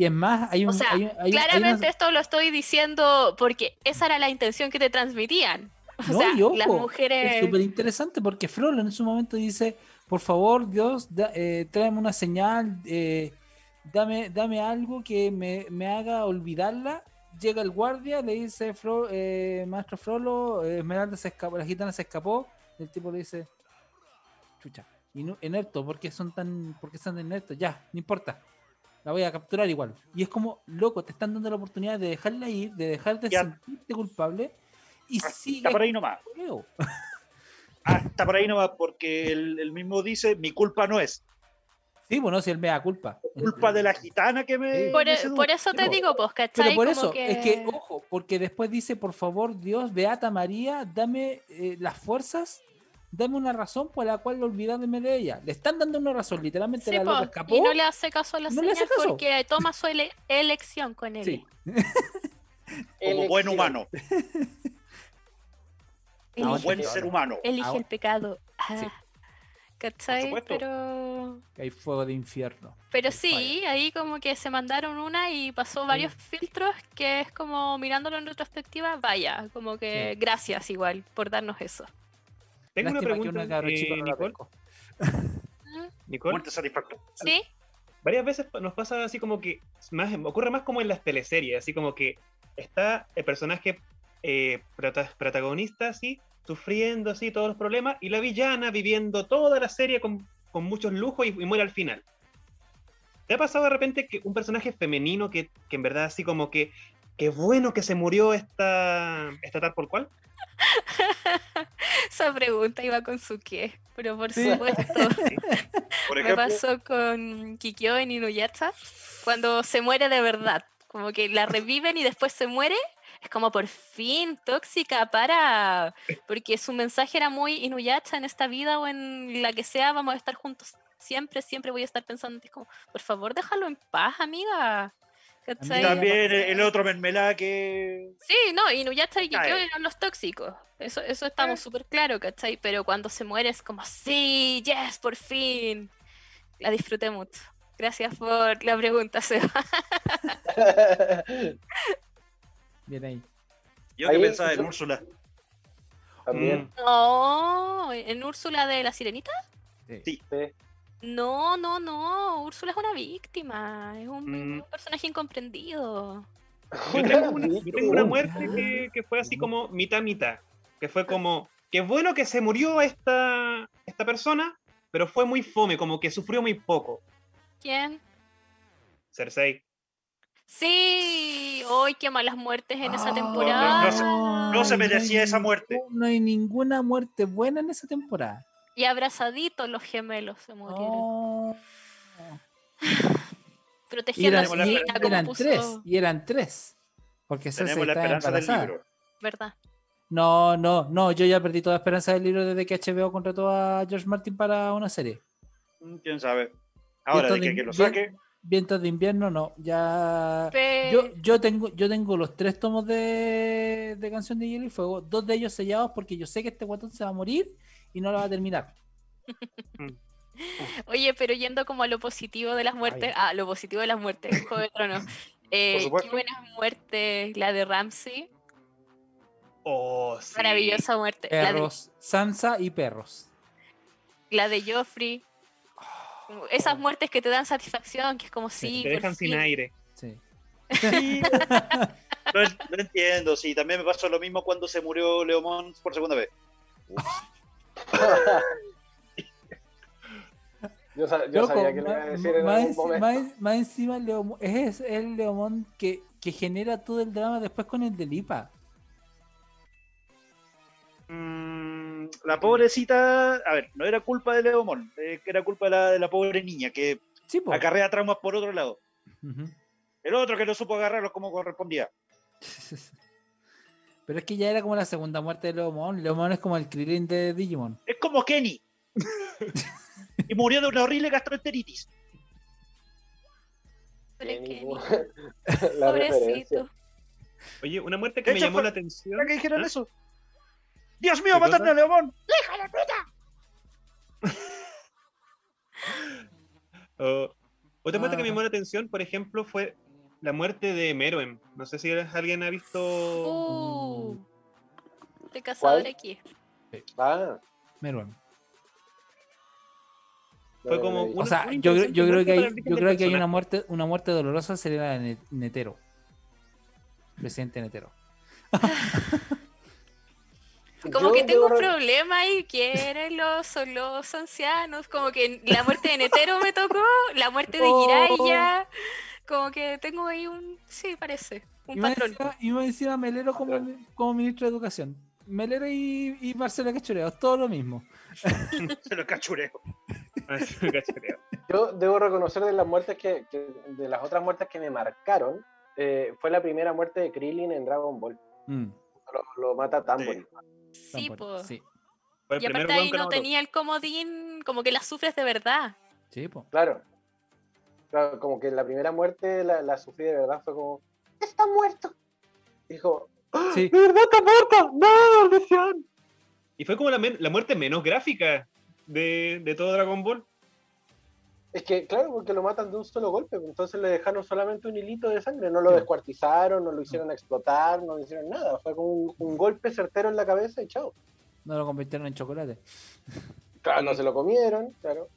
y es más hay un O sea, hay hay un- hay claramente una- esto lo estoy diciendo porque esa era la intención que te transmitían. (laughs) O No, sea, y ojo, las mujeres... Es súper interesante porque Frollo en su momento dice, por favor, Dios, da- eh, tráeme una señal, eh, dame, dame algo que me, me haga olvidarla. Llega el guardia, le dice, Fro- eh, Maestro Frollo, Esmeralda se escapó, la gitana se escapó. El tipo le dice, chucha, inerto, ¿por qué son tan, por qué están inertos? Ya, no importa. La voy a capturar igual. Y es como, loco, te están dando la oportunidad de dejarla ir, de dejar de Ya. sentirte culpable. Y sigue Está por ahí nomás. Creo. (laughs) Ah, está por ahí nomás porque él, él mismo dice, mi culpa no es. Sí, bueno, si él me da culpa. Culpa de la gitana que me... Por, me e- por eso te digo, pues, ¿cachai? Pero por Como eso, es que, ojo, porque después dice, por favor, Dios, Beata María, dame eh, las fuerzas, dame una razón por la cual olvidarme de ella. Le están dando una razón, literalmente Sí, la loca po, escapó. y no le hace caso a la No señal caso. porque toma su ele- elección con él. Sí. (laughs) Como buen humano, como buen ser humano. elige Ahora- el pecado. Ah. Sí. ¿Cachai? Pero. Hay fuego de infierno. Pero sí, ahí como que se mandaron una y pasó varios filtros que es como mirándolo en retrospectiva, vaya, como que gracias igual por darnos eso. Tengo una Lástima que pregunta, cabra eh, chica no la Nicole. (laughs) Nicole. ¿Sí? varias veces nos pasa así como que más ocurre más como en las teleseries, así como que está el personaje eh, prota- protagonista así sufriendo así todos los problemas y la villana viviendo toda la serie con, con muchos lujos y, y muere al final. ¿Te ha pasado de repente que un personaje femenino que, que en verdad así como que qué bueno que se murió esta, esta tal por cual? (laughs) Esa pregunta iba con su qué, pero por Sí. supuesto. (laughs) Por Me pasó con Kikyo en Inuyasha cuando se muere de verdad. Como que la reviven y después se muere. Es como por fin, tóxica, para. Porque su mensaje era muy Inuyasha en esta vida o en la que sea, vamos a estar juntos siempre, siempre voy a estar pensando. Es como, por favor, déjalo en paz, amiga. ¿Cachai? también el otro mermelada que. Sí, no, Inuyasha y Kikyo eran los tóxicos. Eso, eso estamos súper claro, ¿cachai? Pero cuando se muere es como, sí, yes, por fin. La disfruté mucho. Gracias por la pregunta, Seba. (laughs) Bien ahí. Yo pensaba en Úrsula. También. No, ¿en Úrsula de la Sirenita? Sí. Sí. No, no, no. Úrsula es una víctima. Es un, Mm. un personaje incomprendido. Yo tengo una, yo tengo una muerte que, que fue así como mitad mitad. Que fue como, qué bueno que se murió esta, esta persona, pero fue muy fome, como que sufrió muy poco. ¿Quién? Cersei. Sí, hoy qué malas muertes en esa Ah, temporada. no se- No se Ay, merecía esa muerte. No hay ninguna muerte buena en esa temporada. Y abrazaditos los gemelos se murieron. Oh. (laughs) Y Protegiendo eran, a su y- hija, como eran puso- tres, y eran tres. Porque Tenemos la esperanza del embarazada. libro. ¿Verdad? No, no, no, yo ya perdí toda esperanza del libro desde que HBO contrató a George Martin para una serie. Mm, ¿Quién sabe? Ahora, Vientos de que, de- que lo saque. Vientos de invierno, no, ya. Pe- Yo, yo tengo, yo tengo los tres tomos de, de Canción de Hielo y Fuego, dos de ellos sellados porque yo sé que este guatón se va a morir y no lo va a terminar. (laughs) Oye, pero yendo como a lo positivo de las muertes, ah, lo positivo de las muertes, Juego de Tronos. (laughs) Eh, qué buena muerte la de Ramsey, Oh, sí. maravillosa muerte. La de, Perros, Sansa y perros. la de Joffrey, como esas muertes que te dan satisfacción, que es como sí, Te dejan sin aire. Sí. Sí. (laughs) No, en- no entiendo, sí. También me pasó lo mismo cuando se murió Leomón por segunda vez. (laughs) Yo, sa- yo Loco, sabía que lo iba a ma- decir en más, algún momento. más- más encima Leomón- es el Leomón que, que genera todo el drama después con el de Lipa. Mm, la pobrecita, a ver, no era culpa de Leomón, eh, que era culpa de la, de la pobre niña que Sí, po. acarrea traumas por otro lado. El otro que no supo agarrarlos como correspondía. (laughs) Pero es que ya era como la segunda muerte de Leomón. Leomón es como el Krillin de Digimon. Es como Kenny. (laughs) y murió de una horrible gastroenteritis. Pobre Kenny, (laughs) la. Pobrecito. Oye, una muerte que me llamó fue- la atención. ¿Para qué dijeron ¿Ah? eso? ¡Dios mío, ¿Qué mataron a Leomón! (laughs) Oh, otra muerte que me Ah. llamó la atención, por ejemplo, fue la muerte de Meroem. No sé si alguien ha visto. Uh, de cazador aquí. Ah, Meruem. Fue como una- O sea, yo, yo creo que hay, yo creo que hay una muerte, una muerte dolorosa sería la de Ne- Netero. Presidente Netero. (laughs) Como Yo que tengo un problema ahí, ¿quiénes los, los ancianos? Como que la muerte de Netero me tocó, la muerte de Oh. Como que tengo ahí un, sí, parece, un Y patrón. encima, y más encima Melero como, como ministro de Educación. Melero y, y Marcelo Cachureo, todo lo mismo. Se lo cachureo. (laughs) Ah, cachureo. Yo debo reconocer de las muertes que, que- de las otras muertes que me marcaron, eh, fue la primera muerte de Krillin en Dragon Ball. Mm, Lo, lo mata Tambori. Sí, tampoco- po. sí, Y aparte ahí no tenía el comodín, como que la sufres de verdad. sí, po. Claro. Claro, como que la primera muerte la, la sufrí de verdad, fue como, está muerto. Dijo, Sí. ¿de verdad está muerto? ¡No, maldición! Y fue como la, men- la muerte menos gráfica de, de todo Dragon Ball. Es que, claro, porque lo matan de un solo golpe, entonces le dejaron solamente un hilito de sangre, no lo descuartizaron, no lo hicieron explotar, no le hicieron nada, fue como un, un golpe certero en la cabeza y chao. No lo convirtieron en chocolate. Claro, no se lo comieron, claro.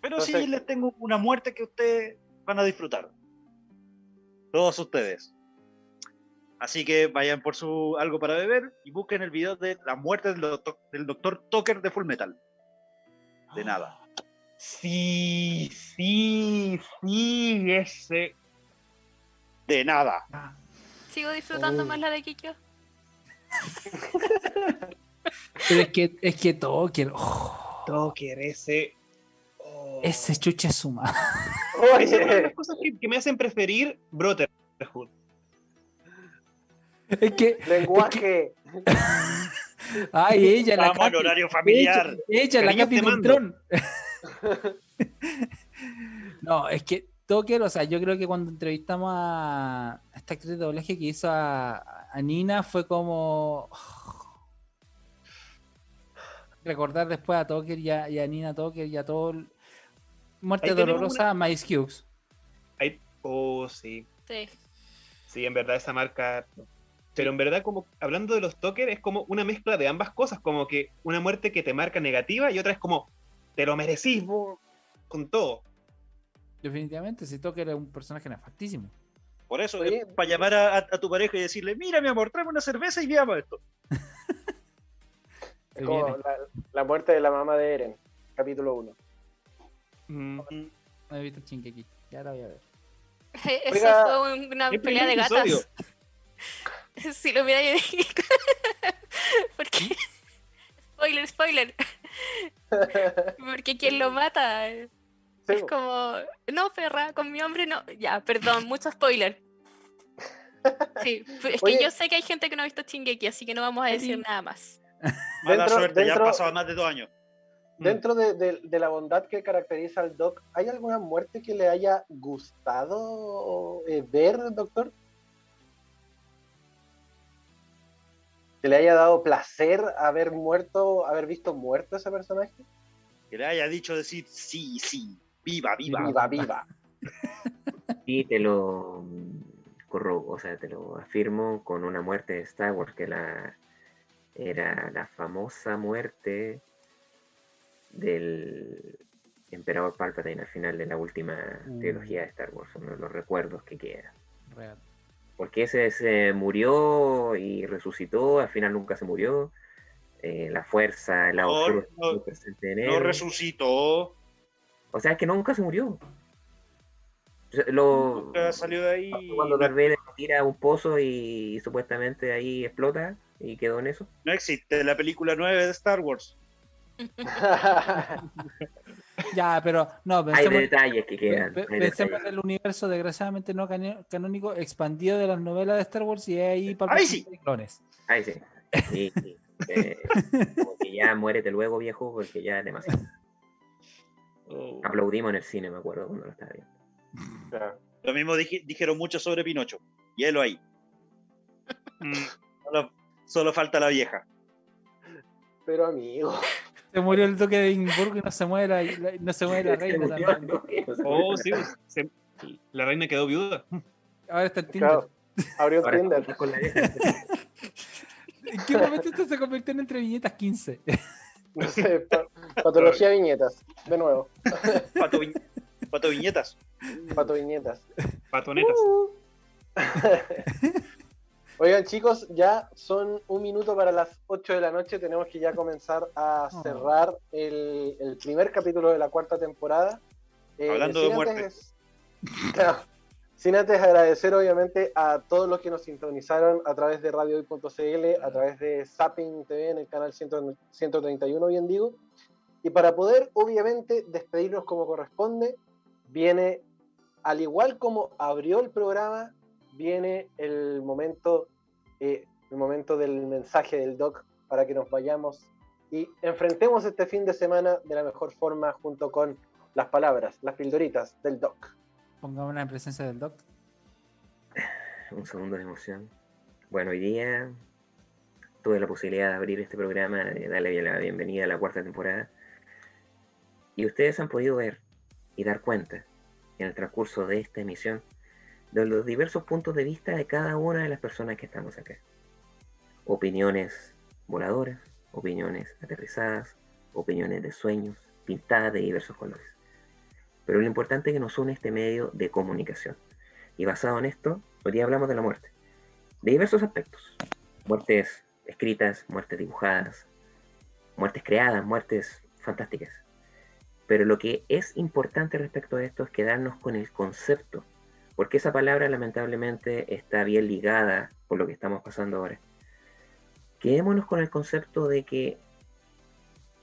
Pero sí les tengo una muerte que ustedes van a disfrutar. Todos ustedes. Así que vayan por su algo para beber y busquen el video de la muerte del doctor, del doctor Tucker de Full Metal. De nada. (gasps) Sí, sí, sí, ese. De nada. Sigo disfrutando Oh. más la de Kikyo. Pero es que, es que Toker, oh, Toker, ese. Ese chuche suma. Esas son las cosas que, que me hacen preferir Brotherhood. Es que. Lenguaje. (laughs) Ay, ella, la en Capi. horario familiar. Ella, ella, la Capi. Beltrón. (laughs) No, es que Toker, o sea, yo creo que cuando entrevistamos a esta actriz de doblaje que hizo a, a Nina fue como (sighs) recordar después a Toker y a, y a Nina Toker y a todo el- Muerte Ahí dolorosa, Miles Hughes. Ahí- oh, sí. Sí. Sí, en verdad esa marca. Pero en verdad, como hablando de los Toker, es como una mezcla de ambas cosas. Como que una muerte que te marca negativa y otra es como, te lo merecís vos, con todo. Definitivamente, si Toker es un personaje nefastísimo. Por eso, es para llamar a tu pareja y decirle, mira mi amor, tráeme una cerveza y veamos esto. (laughs) Es como la, la muerte de la mamá de Eren, capítulo 1. No he visto Shingeki, ya la voy a ver. Eso fue un- una el pelea de gatas. (laughs) si lo hubiera yo Porque. Spoiler, spoiler. (laughs) Porque quien lo mata. Es como. No, perra, con mi hombre no. Ya, perdón, mucho spoiler. Sí, es que yo sé que hay gente que no ha visto Chingeki, así que no vamos a decir nada más. Mala Dentro- suerte, ya han pasado más de dos años. Dentro de, de- de la bondad que caracteriza al Doc, ¿hay alguna muerte que le haya gustado eh, ver, doctor? ¿Que le haya dado placer haber muerto, haber visto muerto ese personaje? Que le haya dicho decir, sí, sí, viva, viva. Viva, viva. (laughs) Y te lo corrobo, o sea, te lo afirmo con una muerte de Star Wars que la era la famosa muerte del emperador Palpatine al final de la última Mm. trilogía de Star Wars, uno de los recuerdos que queda. Real. Porque ese se murió y resucitó, al final nunca se murió. Eh, la fuerza, el lado No, no, presente en No él. resucitó. O sea, es que nunca se murió. Lo, Nunca salió de ahí. cuando Darth Vader tira a un pozo y supuestamente ahí explota y quedó en eso. No existe la película 9 de Star Wars. (laughs) Ya, pero no, Hay pensemos, detalles que quedan. pe- hay pensemos detalles. en el universo desgraciadamente no canónico expandido de las novelas de Star Wars y ahí Ahí Palpatine sí. y clones. Ahí sí. Sí, sí. (laughs) Eh, como que ya muérete luego, viejo, porque ya es demasiado. Oh. Aplaudimos en el cine, me acuerdo cuando lo estaba viendo. Lo mismo dije- dijeron mucho sobre Pinocho. Hielo ahí. (laughs) Mm. Solo, solo falta la vieja. Pero amigo. Se murió el duque de Edimburgo y no se muere la, la- no se muere la reina también. Oh, sí, pues, se- la reina quedó viuda. Ahora está en Tinder. Claro, abrió Ahora Tinder. con la vieja. ¿En qué momento esto se convirtió en entre viñetas 15? No sé, pa- patología viñetas, de nuevo. Pato, vi- pato viñetas. Pato viñetas. Patonetas. (laughs) Oigan chicos, ya son un minuto para las 8 de la noche, tenemos que ya comenzar a cerrar el, el primer capítulo de la cuarta temporada. Eh, Hablando de muerte. antes- (laughs) Claro, sin antes agradecer obviamente a todos los que nos sintonizaron a través de radiohoy.cl, a través de Zapping TV en el canal 100 131, bien digo. Y para poder obviamente despedirnos como corresponde, viene, al igual como abrió el programa, viene el momento, eh, el momento del mensaje del doc para que nos vayamos y enfrentemos este fin de semana de la mejor forma junto con las palabras, las pildoritas del doc. Pongámonos en presencia del doc. Un segundo de emoción. Bueno, hoy día tuve la posibilidad de abrir este programa, de darle la bienvenida a la cuarta temporada. Y ustedes han podido ver y dar cuenta en el transcurso de esta emisión de los diversos puntos de vista de cada una de las personas que estamos acá. Opiniones voladoras, opiniones aterrizadas, opiniones de sueños, pintadas de diversos colores. Pero lo importante es que nos une este medio de comunicación. Y basado en esto, hoy día hablamos de la muerte. De diversos aspectos. Muertes escritas, muertes dibujadas, muertes creadas, muertes fantásticas. Pero lo que es importante respecto a esto es quedarnos con el concepto, porque esa palabra lamentablemente está bien ligada con lo que estamos pasando ahora. Quedémonos con el concepto de que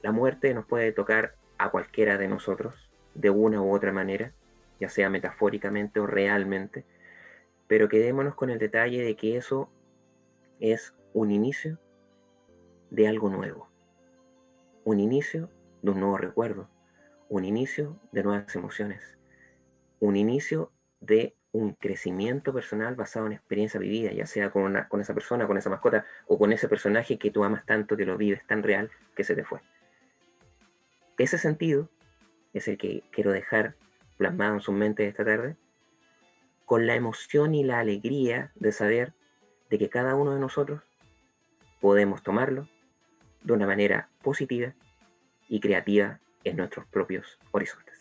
la muerte nos puede tocar a cualquiera de nosotros, de una u otra manera, ya sea metafóricamente o realmente, pero quedémonos con el detalle de que eso es un inicio de algo nuevo, un inicio de un nuevo recuerdo, un inicio de nuevas emociones, un inicio de un crecimiento personal basado en experiencia vivida, ya sea con, una, con esa persona, con esa mascota o con ese personaje que tú amas tanto, que lo vives tan real, que se te fue. Ese sentido es el que quiero dejar plasmado en su mente esta tarde, con la emoción y la alegría de saber de que cada uno de nosotros podemos tomarlo de una manera positiva y creativa en nuestros propios horizontes.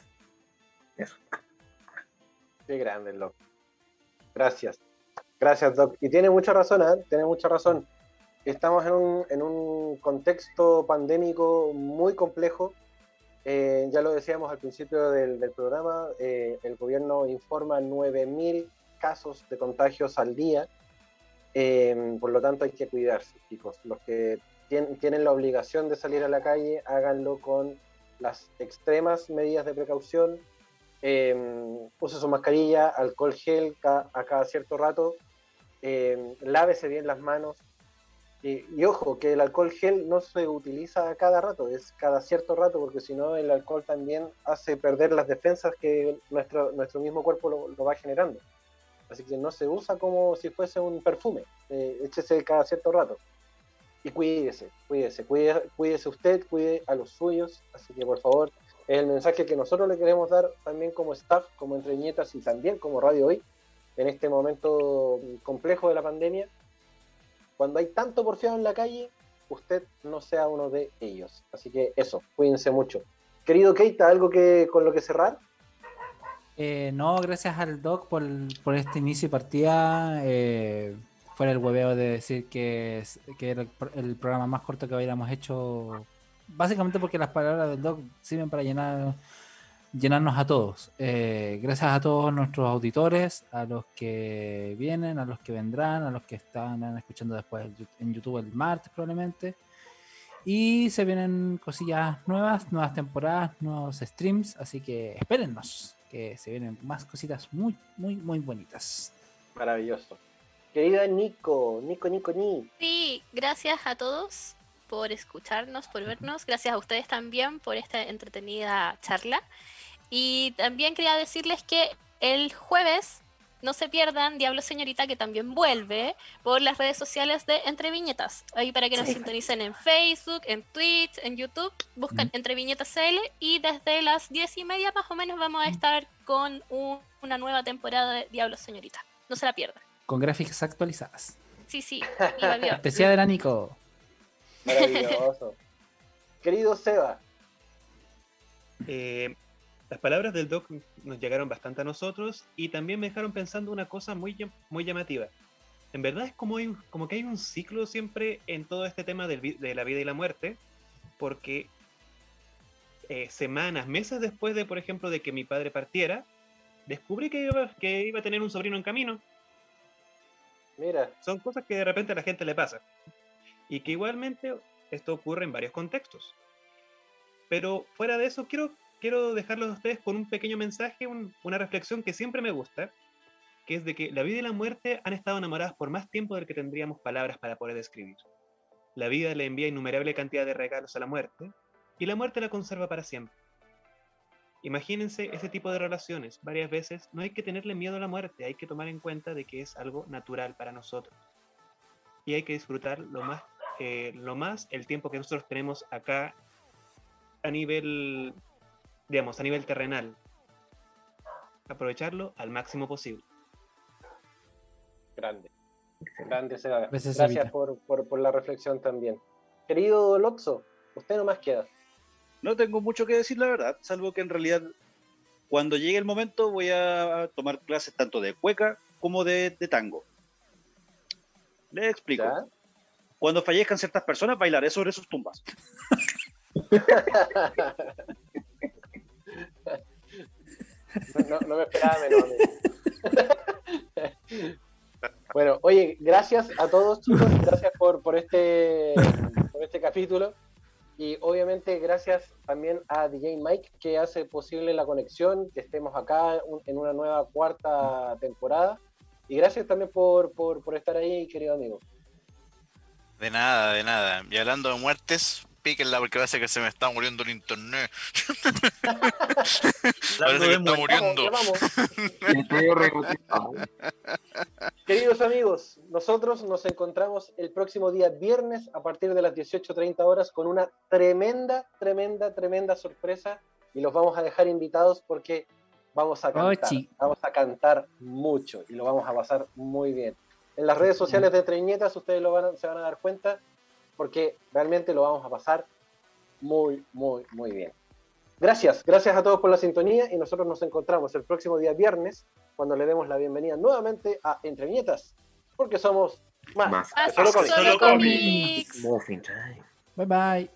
Eso. Qué grande, Doc. Gracias. Gracias, Doc. Y tiene mucha razón, ¿eh? Tiene mucha razón. Estamos en un, en un contexto pandémico muy complejo. Eh, ya lo decíamos al principio del, programa, eh, el gobierno informa 9.000 casos de contagios al día. Eh, por lo tanto, hay que cuidarse, chicos. Los que tienen la obligación de salir a la calle, háganlo con las extremas medidas de precaución. Eh, use su mascarilla, alcohol gel a cada cierto rato, eh, lávese bien las manos. Y, ojo, que el alcohol gel no se utiliza a cada rato, es cada cierto rato, porque si no el alcohol también hace perder las defensas que nuestro, nuestro mismo cuerpo lo, lo va generando. Así que no se usa como si fuese un perfume, eh, échese cada cierto rato y cuídese, cuídese, cuídese, cuídese usted, cuide a los suyos, así que por favor, es el mensaje que nosotros le queremos dar también como staff, como entreñetas y también como Radio Hoy, en este momento complejo de la pandemia. Cuando hay tanto porfiado en la calle, usted no sea uno de ellos. Así que eso, cuídense mucho. Querido Keita, ¿algo que con lo que cerrar? Eh, no, gracias al Doc por, por este inicio y partida. Eh, el hueveo de decir que, que era el, el, programa más corto que hubiéramos hecho. Básicamente porque las palabras del Doc sirven para llenar llenarnos a todos. Eh, gracias a todos nuestros auditores, a los que vienen, a los que vendrán, a los que están escuchando después en YouTube el martes probablemente. Y se vienen cosillas nuevas, nuevas temporadas, nuevos streams, así que espérennos, que se vienen más cositas muy, muy, muy bonitas. Maravilloso. Querida Nico, Nico, Nico, Ni. Sí, gracias a todos por escucharnos, por vernos. Gracias a ustedes también por esta entretenida charla. Y también quería decirles que el jueves no se pierdan Diablo Señorita, que también vuelve por las redes sociales de Entre Viñetas. Ahí para que nos sí. sintonicen en Facebook, en Twitch, en YouTube, buscan. Entre Viñetas CL y desde las diez y media más o menos vamos a estar con un, una nueva temporada de Diablo Señorita. No se la pierdan. Con gráficas actualizadas. Sí, sí. (laughs) Especial de la Nico. Maravilloso. (laughs) Querido Seba. Eh, las palabras del doc nos llegaron bastante a nosotros y también me dejaron pensando una cosa muy, muy llamativa. En verdad es como, hay, como que hay un ciclo siempre en todo este tema del, de la vida y la muerte, porque eh, semanas, meses después de, por ejemplo, de que mi padre partiera, descubrí que iba, que iba a tener un sobrino en camino. Mira. Son cosas que de repente a la gente le pasa. Y que igualmente esto ocurre en varios contextos. Pero fuera de eso, quiero quiero dejarlos a ustedes con un pequeño mensaje, un, una reflexión que siempre me gusta, que es de que la vida y la muerte han estado enamoradas por más tiempo del que tendríamos palabras para poder describir. La vida le envía innumerable cantidad de regalos a la muerte y la muerte la conserva para siempre. Imagínense ese tipo de relaciones. Varias veces no hay que tenerle miedo a la muerte, hay que tomar en cuenta de que es algo natural para nosotros. Y hay que disfrutar lo más, eh, lo más el tiempo que nosotros tenemos acá a nivel digamos, a nivel terrenal. Aprovecharlo al máximo posible. Grande. Grande, Seba. Gracias evita. por, por, por la reflexión también. Querido Loxo, usted no más queda. No tengo mucho que decir, la verdad, salvo que en realidad cuando llegue el momento voy a tomar clases tanto de cueca como de, de tango. Les explico. ¿Ya? Cuando fallezcan ciertas personas, bailaré sobre sus tumbas. No, no- me esperaba menos. bueno, oye, gracias a todos chicos, gracias por, por, este, por este capítulo. Y obviamente gracias también a DJ Mike que hace posible la conexión, que estemos acá en una nueva cuarta temporada. Y gracias también por, por, por estar ahí, querido amigo. De nada, de nada. Y hablando de muertes, píquenla porque parece que se me está muriendo el internet. (laughs) parece que está muriendo. (laughs) Queridos amigos, nosotros nos encontramos el próximo día viernes a partir de las 18.30 horas con una tremenda, tremenda, tremenda sorpresa y los vamos a dejar invitados porque vamos a cantar, vamos a cantar mucho y lo vamos a pasar muy bien. En las redes sociales de Treñetas ustedes lo van a- se van a dar cuenta porque realmente lo vamos a pasar muy, muy, muy bien. Gracias, gracias a todos por la sintonía y nosotros nos encontramos el próximo día viernes cuando le demos la bienvenida nuevamente a Entre Viñetas, porque somos más, Más que que solo solo cómics. cómics. Muffin time. Bye bye.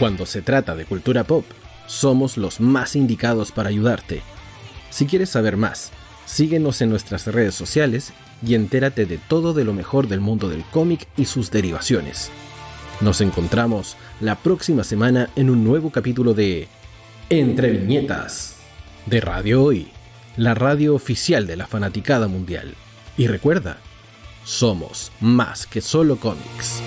Cuando se trata de cultura pop, somos los más indicados para ayudarte. Si quieres saber más, síguenos en nuestras redes sociales y entérate de todo de lo mejor del mundo del cómic y sus derivaciones. Nos encontramos la próxima semana en un nuevo capítulo de Entre Viñetas de Radio Hoy, la radio oficial de la fanaticada mundial. Y recuerda, somos más que solo cómics.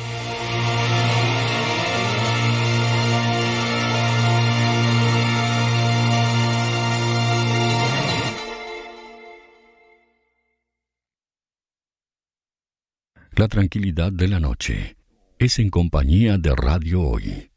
La tranquilidad de la noche es en compañía de Radio Hoy.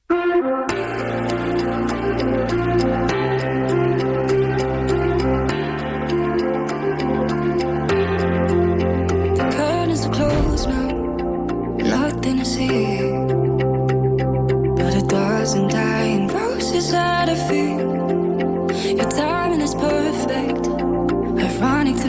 The